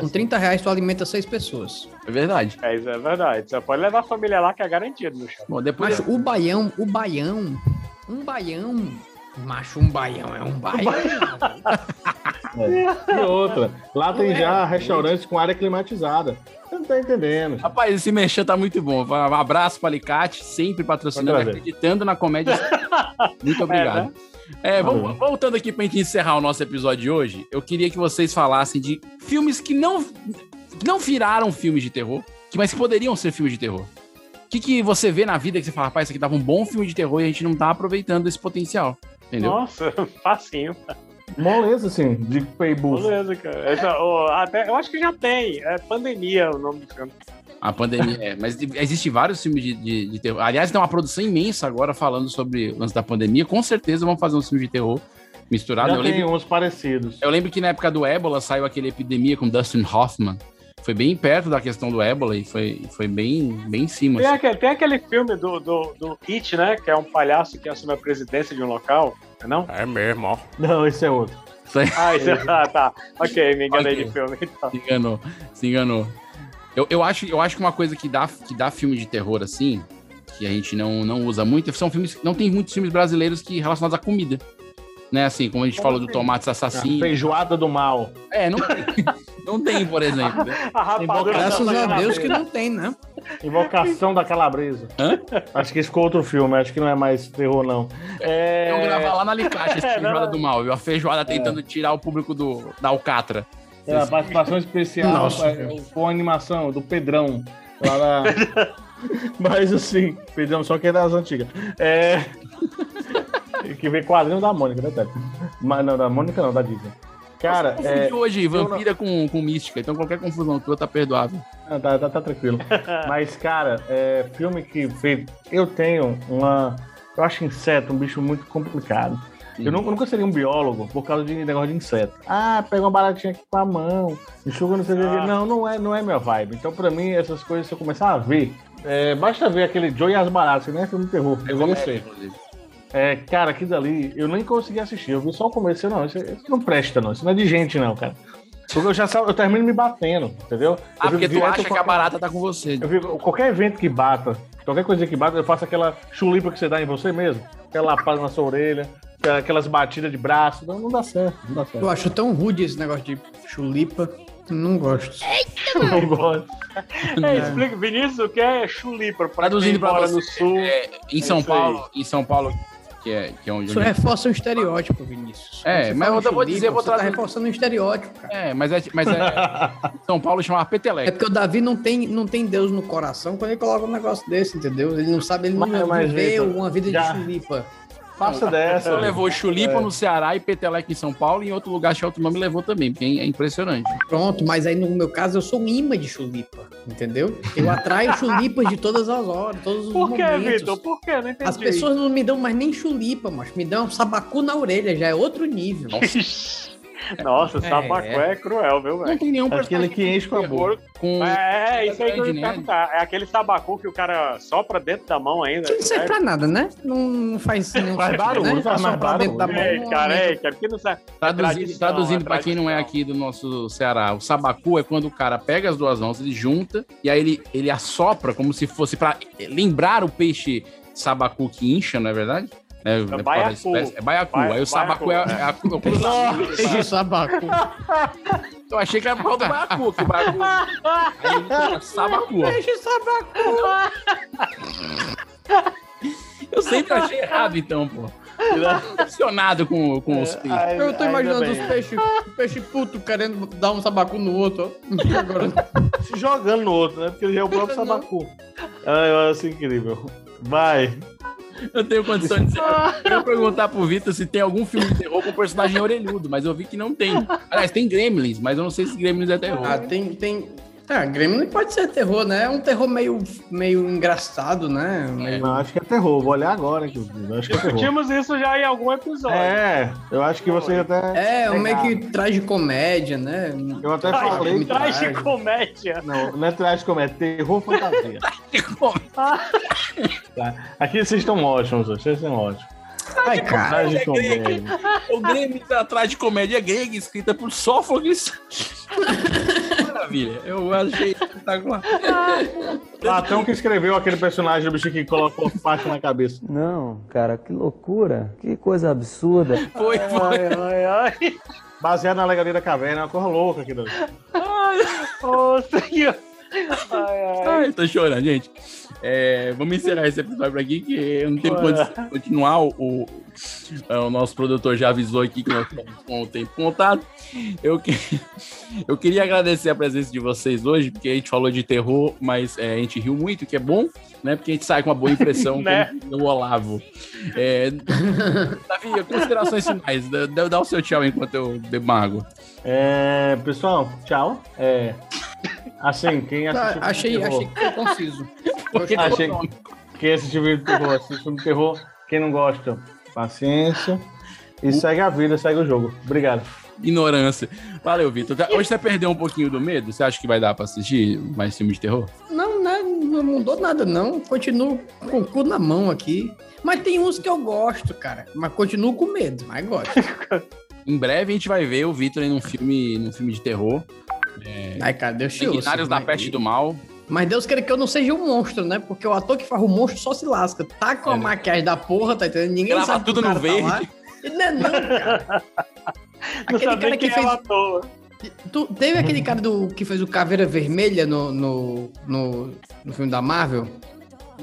Com 30 reais tu alimenta seis pessoas. É verdade. É, isso é verdade. Você pode levar a família lá que é garantido no chão. Bom, depois. Macho, o baião, o baião, um baião. Macho, um baião é um baião. É. E outra, lá tem já restaurantes com área climatizada. Você não tá entendendo. Rapaz, esse merchan tá muito bom. Um abraço pro Alicate, sempre patrocinando, acreditando na comédia. muito obrigado. É, vamos- Valeu. voltando aqui pra gente encerrar o nosso episódio de hoje, eu queria que vocês falassem de filmes que não, não viraram filmes de terror, que- mas que poderiam ser filmes de terror. O que, que você vê na vida que você fala, rapaz, isso aqui dava um bom filme de terror e a gente não tá aproveitando esse potencial. Entendeu? Nossa, facinho. Moleza, assim, de Paybooth. Beleza, cara. Essa, ó, até, eu acho que já tem. É Pandemia o nome do filme. A pandemia, é. Mas existe vários filmes de, de, de terror. Aliás, tem uma produção imensa agora falando sobre o lance da pandemia. Com certeza vão fazer um filme de terror misturado. Já Eu tem lembro, uns parecidos. eu lembro que na época do ébola saiu aquele epidemia com Dustin Hoffman. Foi bem perto da questão do ébola e foi, foi bem, bem em cima. Tem assim. aquele, tem aquele filme do, do, do It, né? Que é um palhaço que assume a presidência de um local. Não? É mesmo, ó. Não, esse é outro. Isso aí- Ah, isso, ah, tá. Ok, me enganei Ok. de filme. Então. Se enganou, se enganou. Eu, eu, acho, eu acho que uma coisa que dá, que dá filme de terror assim, que a gente não, não usa muito, são filmes. Não tem muitos filmes brasileiros que relacionados à comida. Né, assim, como a gente falou do Tomates A Assassinos. feijoada do mal. É, não tem. não tem, por exemplo. né? A Graças a Deus que não tem, né? Invocação da Calabresa. Hã? Acho que esse ficou outro filme, acho que não é mais terror, não. É... Eu gravar lá na Alicate essa É, feijoada não. do mal, viu? A feijoada tentando tirar o público do, da Alcatra. É, a participação especial Nossa, é, com a animação do Pedrão. Lá na... Mas assim, Pedrão, só que é das antigas. É. que vem quadrinho da Mônica, né, Tete? Mas não, da Mônica não, da Disney. Cara, é. hoje eu não- vampira com, com mística, então qualquer confusão tua tá perdoável. Ah, tá, tá, tá tranquilo. Mas, cara, é filme que fez. Eu tenho uma. Eu acho inseto um bicho muito complicado. Eu nunca, nunca seria um biólogo por causa de negócio de inseto. Ah, pega uma baratinha aqui com a mão, enxuga não sei o que. Ah. Não, não é, não é minha vibe. Então, pra mim, essas coisas, se eu começar a ver, é, basta ver aquele Joe e as Baratas, que nem é filme de terror. Eu gostei. inclusive. É, cara, aquilo dali, eu nem consegui assistir. Eu vi só o começo. Não, isso, isso não presta, não. Isso não é de gente, não, cara. Porque eu já sabe, eu termino me batendo, entendeu? Ah, Eu porque tu acha que a barata tá com você. eu fico, qualquer evento que bata, qualquer coisa que bata, eu faço aquela chulipa que você dá em você mesmo. Aquela lapada na sua orelha, aquelas batidas de braço. Não, não dá certo, não dá certo. Eu acho tão rude esse negócio de chulipa. Não gosto. não gosto. É, explica, Vinícius, o que é chulipa? Pra Traduzindo pra você, no sul. é, em é São. Paulo, em São Paulo, que é, que é onde Isso eu reforça um estereótipo, Vinícius. É, Quando mas eu vou dizer, vou você tá trazer- reforçando um estereótipo, cara. É, mas é, mas é São Paulo chamava É peteleco. porque o Davi não tem, não tem Deus no coração quando ele coloca um negócio desse, entendeu? Ele não sabe, ele não Mas- mas, viveu Vitor, uma vida já- de chulipa. Passa dessa. Só levou chulipa É. no Ceará e peteleco em São Paulo e em outro lugar tinha outro nome levou também, porque é impressionante. Pronto, mas aí no meu caso eu sou um imã de chulipa, entendeu? Eu atraio chulipas de todas as horas, todos os Por que, momentos. Vitor? Por que? Não entendi. As pessoas não me dão mais nem chulipa, mas me dão um sabacu na orelha, já é outro nível. Nossa, É. sabacu é cruel, viu, Não velho? tem nenhum Aquele que enche com a boca. com É, é, isso aí que eu ia né? perguntar. É aquele sabacu que o cara sopra dentro da mão ainda. Isso não serve pra nada, né? Não, não faz, não Faz barulho, né? faz mais pra dentro da mão. É, não cara, aumenta. é, cara, porque não serve. Traduzindo, tradição, traduzindo é pra quem não é aqui do nosso Ceará, o sabacu é quando o cara pega as duas mãos, ele junta e aí ele, ele assopra como se fosse pra lembrar o peixe sabacu que incha, não é verdade? É, é, por baiacu. é baiacu. Bai- aí o sabacu é, é, a- é o. Peixe sabacu. Eu achei que era por causa do baiacu, que o baiacu. Aí sabacu. Peixe sabacu. Eu sempre achei errado, então, pô. Decepcionado com, com os peixes. Ai, Eu tô imaginando os peixes peixe puto querendo dar um sabacu no outro. ó. Agora, Se jogando no outro, né? Porque ele é o próprio sabacu. Ah, eu acho incrível. Vai. Eu tenho condição de dizer. Eu ia perguntar pro Vitor se tem algum filme de terror com personagem orelhudo, mas eu vi que não tem. Aliás, tem Gremlins, mas eu não sei se Gremlins é terror. ah, tem, tem, Ah, Gremlin pode ser terror, né? É um terror meio, meio engraçado, né? Meio... Não, acho que é terror. Vou olhar agora, inclusive. Eu Acho que é. Discutimos isso já em algum episódio. É, eu acho que vocês até. É, um meio que traz de comédia, né? Eu até Traz- falei. traz de comédia. Não, não é traz de comédia, é terror fantasia. Tá. Aqui vocês estão ótimos, vocês estão ótimos. Ai, cara. É. O Grêmio tá atrás de comédia grega, escrita por Sófocles. Maravilha, eu achei espetacular. Platão que escreveu aquele personagem do bicho que colocou faixa na cabeça. Não, cara, que loucura. Que coisa absurda. Foi, foi. Ai, ai, ai. Baseado na Alegoria da Caverna, é uma coisa louca aquilo. Ô, senhor. Ai, ai. Ai, tô chorando, gente. É, vamos encerrar esse episódio por aqui, que eu não tenho condição de continuar. O, o, é, o nosso produtor já avisou aqui que nós estamos com o tempo contado. Eu, que- eu queria agradecer a presença de vocês hoje, porque a gente falou de terror, mas é, a gente riu muito, que é bom, né? Porque a gente sai com uma boa impressão Né? como o Olavo. É, Davi, considerações finais. Dá, dá- o seu tchau enquanto eu água. É, pessoal, tchau. É, assim, quem Tá, assistiu achei, filme de achei terror, que foi conciso. Porque achei, quem assistiu vídeo de terror, assiste filme de terror. Quem não gosta, paciência. E segue a vida, segue o jogo. Obrigado. Ignorância. Valeu, Vitor. Tá- Hoje você perdeu um pouquinho do medo? Você acha que vai dar pra assistir mais filme de terror? Não, né? Não mudou nada, não. Continuo com o cu na mão aqui. Mas tem uns que eu gosto, cara. Mas continuo com medo, mas gosto. Em breve a gente vai ver o Vitor em um filme, num filme de terror. Ai, cara, Deus te ouça. Da mas- Peste do Mal. Mas Deus queira que eu não seja um monstro, né? Porque o ator que faz o monstro só se lasca. Tá com a maquiagem da porra, tá entendendo? Ninguém Grava sabe tudo no tá verde. Ele Não é não, cara. Não Aquele cara que é fez... Tu, teve aquele cara do, que fez o Caveira Vermelha no, no, no, no filme da Marvel?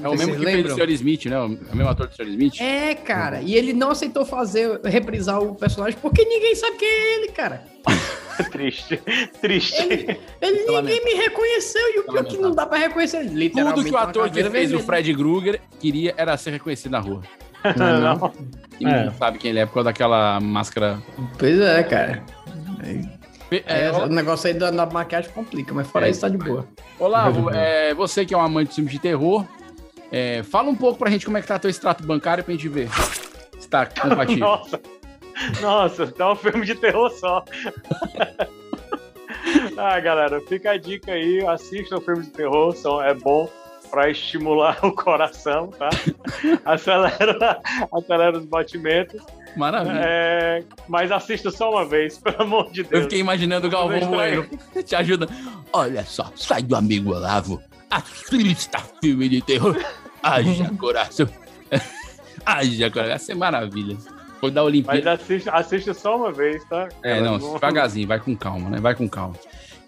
É o mesmo que fez o Sr. Smith, né? É o mesmo ator do Sr. Smith. É, cara. E ele não aceitou fazer, reprisar o personagem porque ninguém sabe quem é ele, cara. Triste. Triste. Ele ninguém me reconheceu e o pior é que não dá pra reconhecer. Literalmente. Tudo que o ator que fez o. Fred Krueger queria era ser reconhecido na rua. Não, não. E ninguém sabe quem ele é por causa daquela máscara. Pois é, cara. É, É, o negócio aí da, da maquiagem complica, mas fora É. isso tá de boa. Olavo, é, você que é um amante de filmes de terror, é, fala um pouco pra gente como é que tá teu extrato bancário pra gente ver se tá compatível. Nossa. Nossa, dá um filme de terror só. ah, galera, fica a dica aí, assista o filme de terror, são, é bom pra estimular o coração, tá? acelera, acelera os batimentos. Maravilha. É, mas assista só uma vez, pelo amor de Deus. Eu fiquei imaginando o Galvão Bueno. Te ajuda. Olha só, sai do amigo Olavo. Assista filme de terror. Haja coração. Haja coração. Essa é maravilha. Dar Mas Olimpíada. assista, assista só uma vez, tá? É, Ela não, devagarzinho, vai com calma, né? Vai com calma.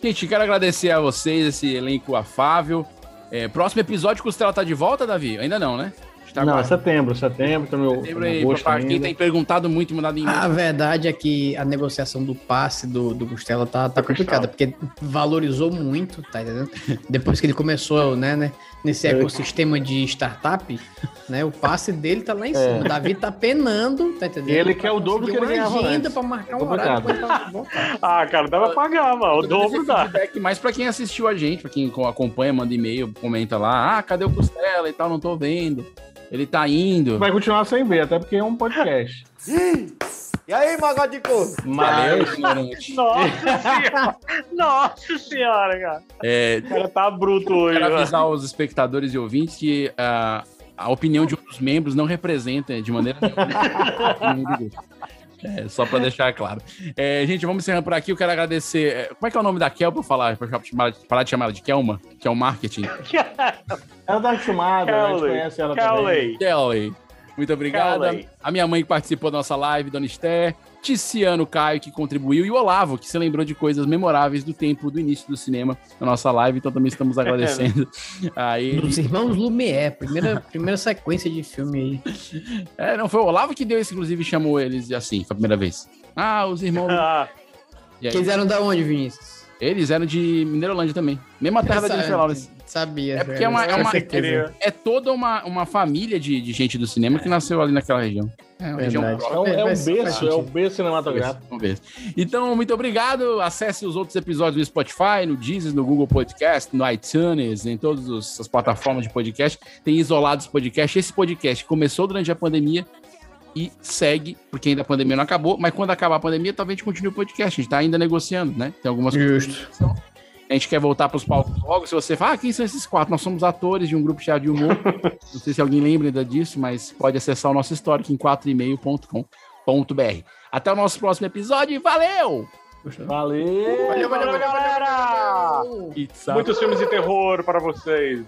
Gente, quero agradecer a vocês, esse elenco afável. É, próximo episódio, Costela tá de volta, Davi? Ainda não, né? Tá Não, é setembro, setembro, tá no, Setembro no aí, agosto pra quem ainda. tem perguntado muito e mandado e-mail. A verdade é que a negociação do passe do, do Costela tá, tá complicada, porque valorizou muito, tá entendendo? Depois que ele começou, né, né nesse É. ecossistema de startup, né, o passe dele tá lá em cima. É. O Davi tá penando, tá entendendo? Ele quer o dobro conseguir que ele ganhava agenda pra marcar um horário. Ah, cara, dá pra pagar, mano. O dobro dá. mais pra quem assistiu a gente, pra quem co- acompanha, manda e-mail, comenta lá, ah, cadê o Costela e tal, não tô vendo. Ele tá indo. Vai continuar sem ver, até porque é um podcast. E aí, Magode de Corvo? Valeu, Mas, ignorante. Nossa senhora. Nossa senhora, cara. É, O cara tá bruto hoje, quero avisar os espectadores e ouvintes que ah, a opinião de outros membros não representa de maneira nenhuma. É, só pra deixar claro. É, gente, vamos encerrando por aqui. Eu quero agradecer. é, Como é que é o nome da Kel pra eu falar? Chamar- parar de chamar ela de Kelma? Que é o marketing. Ela tá acostumada, a gente conhece ela Kelly. também. Kelly. Muito obrigado. A minha mãe que participou da nossa live, Dona Esther. Ticiano Caio, que contribuiu. E o Olavo, que se lembrou de coisas memoráveis do tempo do início do cinema na nossa live. Então também estamos agradecendo a ele. Dos Irmãos Lumière, primeira, primeira sequência de filme aí. É, não, foi o Olavo que deu isso, inclusive, chamou eles assim, foi a primeira vez. Ah, os irmãos. Ah, E aí, Eles eram da onde, Vinícius? Eles eram de Mineirolândia também. Mesma terra da Jennifer Lawrence. Sabia. É porque é uma, é uma- é toda uma, uma família de, de gente do cinema que nasceu ali naquela região. É, Verdade. região É um, é um berço, é um berço cinematográfico. Vamos ver. Então, muito obrigado. Acesse os outros episódios no Spotify, no Deezer, no Google Podcast, no iTunes, em todas as plataformas de podcast. Tem isolados podcast. Esse podcast começou durante a pandemia e segue, porque ainda a pandemia não acabou, mas quando acabar a pandemia, talvez a gente continue o podcast. A gente tá ainda negociando, né? Tem algumas Justo. coisas. A gente quer voltar para os palcos logo. Se você fala, ah, quem são esses quatro? Nós somos atores de um grupo teatro de humor. Não sei se alguém lembra ainda disso, mas pode acessar o nosso histórico em 4email.com.br. Até o nosso próximo episódio e valeu! Valeu! Valeu, valeu, galera! Pizza. Muitos filmes de terror para vocês.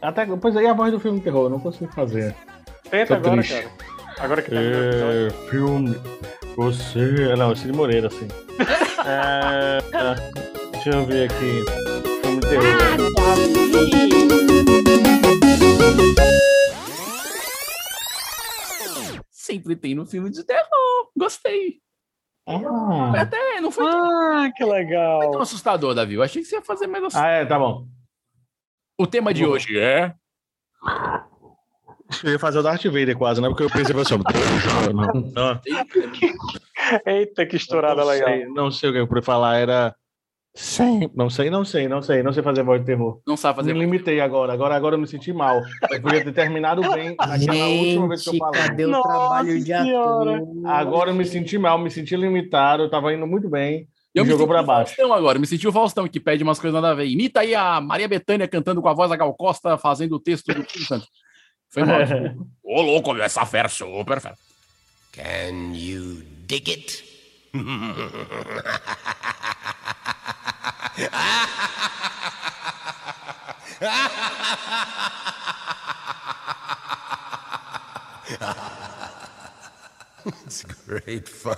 Até, pois aí a voz do filme de terror, eu não consigo fazer. Tenta agora, triste. cara. Agora que episódio. É, filme. Você. Não, Cid Moreira, assim. é, é, deixa eu ver aqui. Filme de terror. Sempre tem no filme de terror. Gostei. Ah, Até não foi Ah, que legal. tão assustador, Davi. Eu achei que você ia fazer mais assustador. ah, é, tá bom. O tema de hoje é. Eu ia fazer o Darth Vader quase, né? Porque eu pensei assim, não, não, Eita, que estourada não legal. sei, não sei o que eu podia falar, era. Sim, não sei, não sei, não sei, não sei fazer voz de terror. Não sabe fazer Me limitei agora, agora, agora eu me senti mal. Eu podia ter terminado bem aquela última vez que eu falei. cadê o Nossa trabalho de ator? Agora eu me senti mal, me senti limitado, eu tava indo muito bem. Eu e me jogou o baixo. Faustão agora, me senti o Faustão que pede umas coisas nada a ver. Imita aí a Maria Bethânia cantando com a voz da Gal Costa, fazendo o texto do Santos. Foi mal. desculpa. Ô, louco, meu, essa fera super fera. Can you dig it? it's great fun.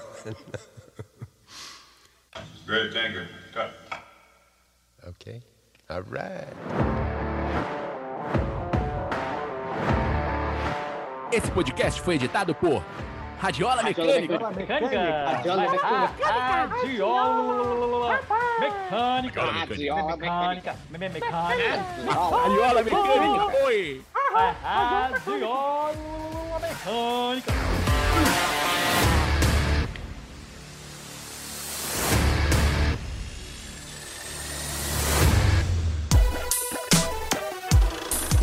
Great, thank. Cut. Okay. All right. Esse podcast foi editado por Radiola Mecânica. Radiola mecânica. Radiola mecânica. Radiola mecânica. Me- Mecânica. Radiola Mecânica. Oi. Radiola mecânica.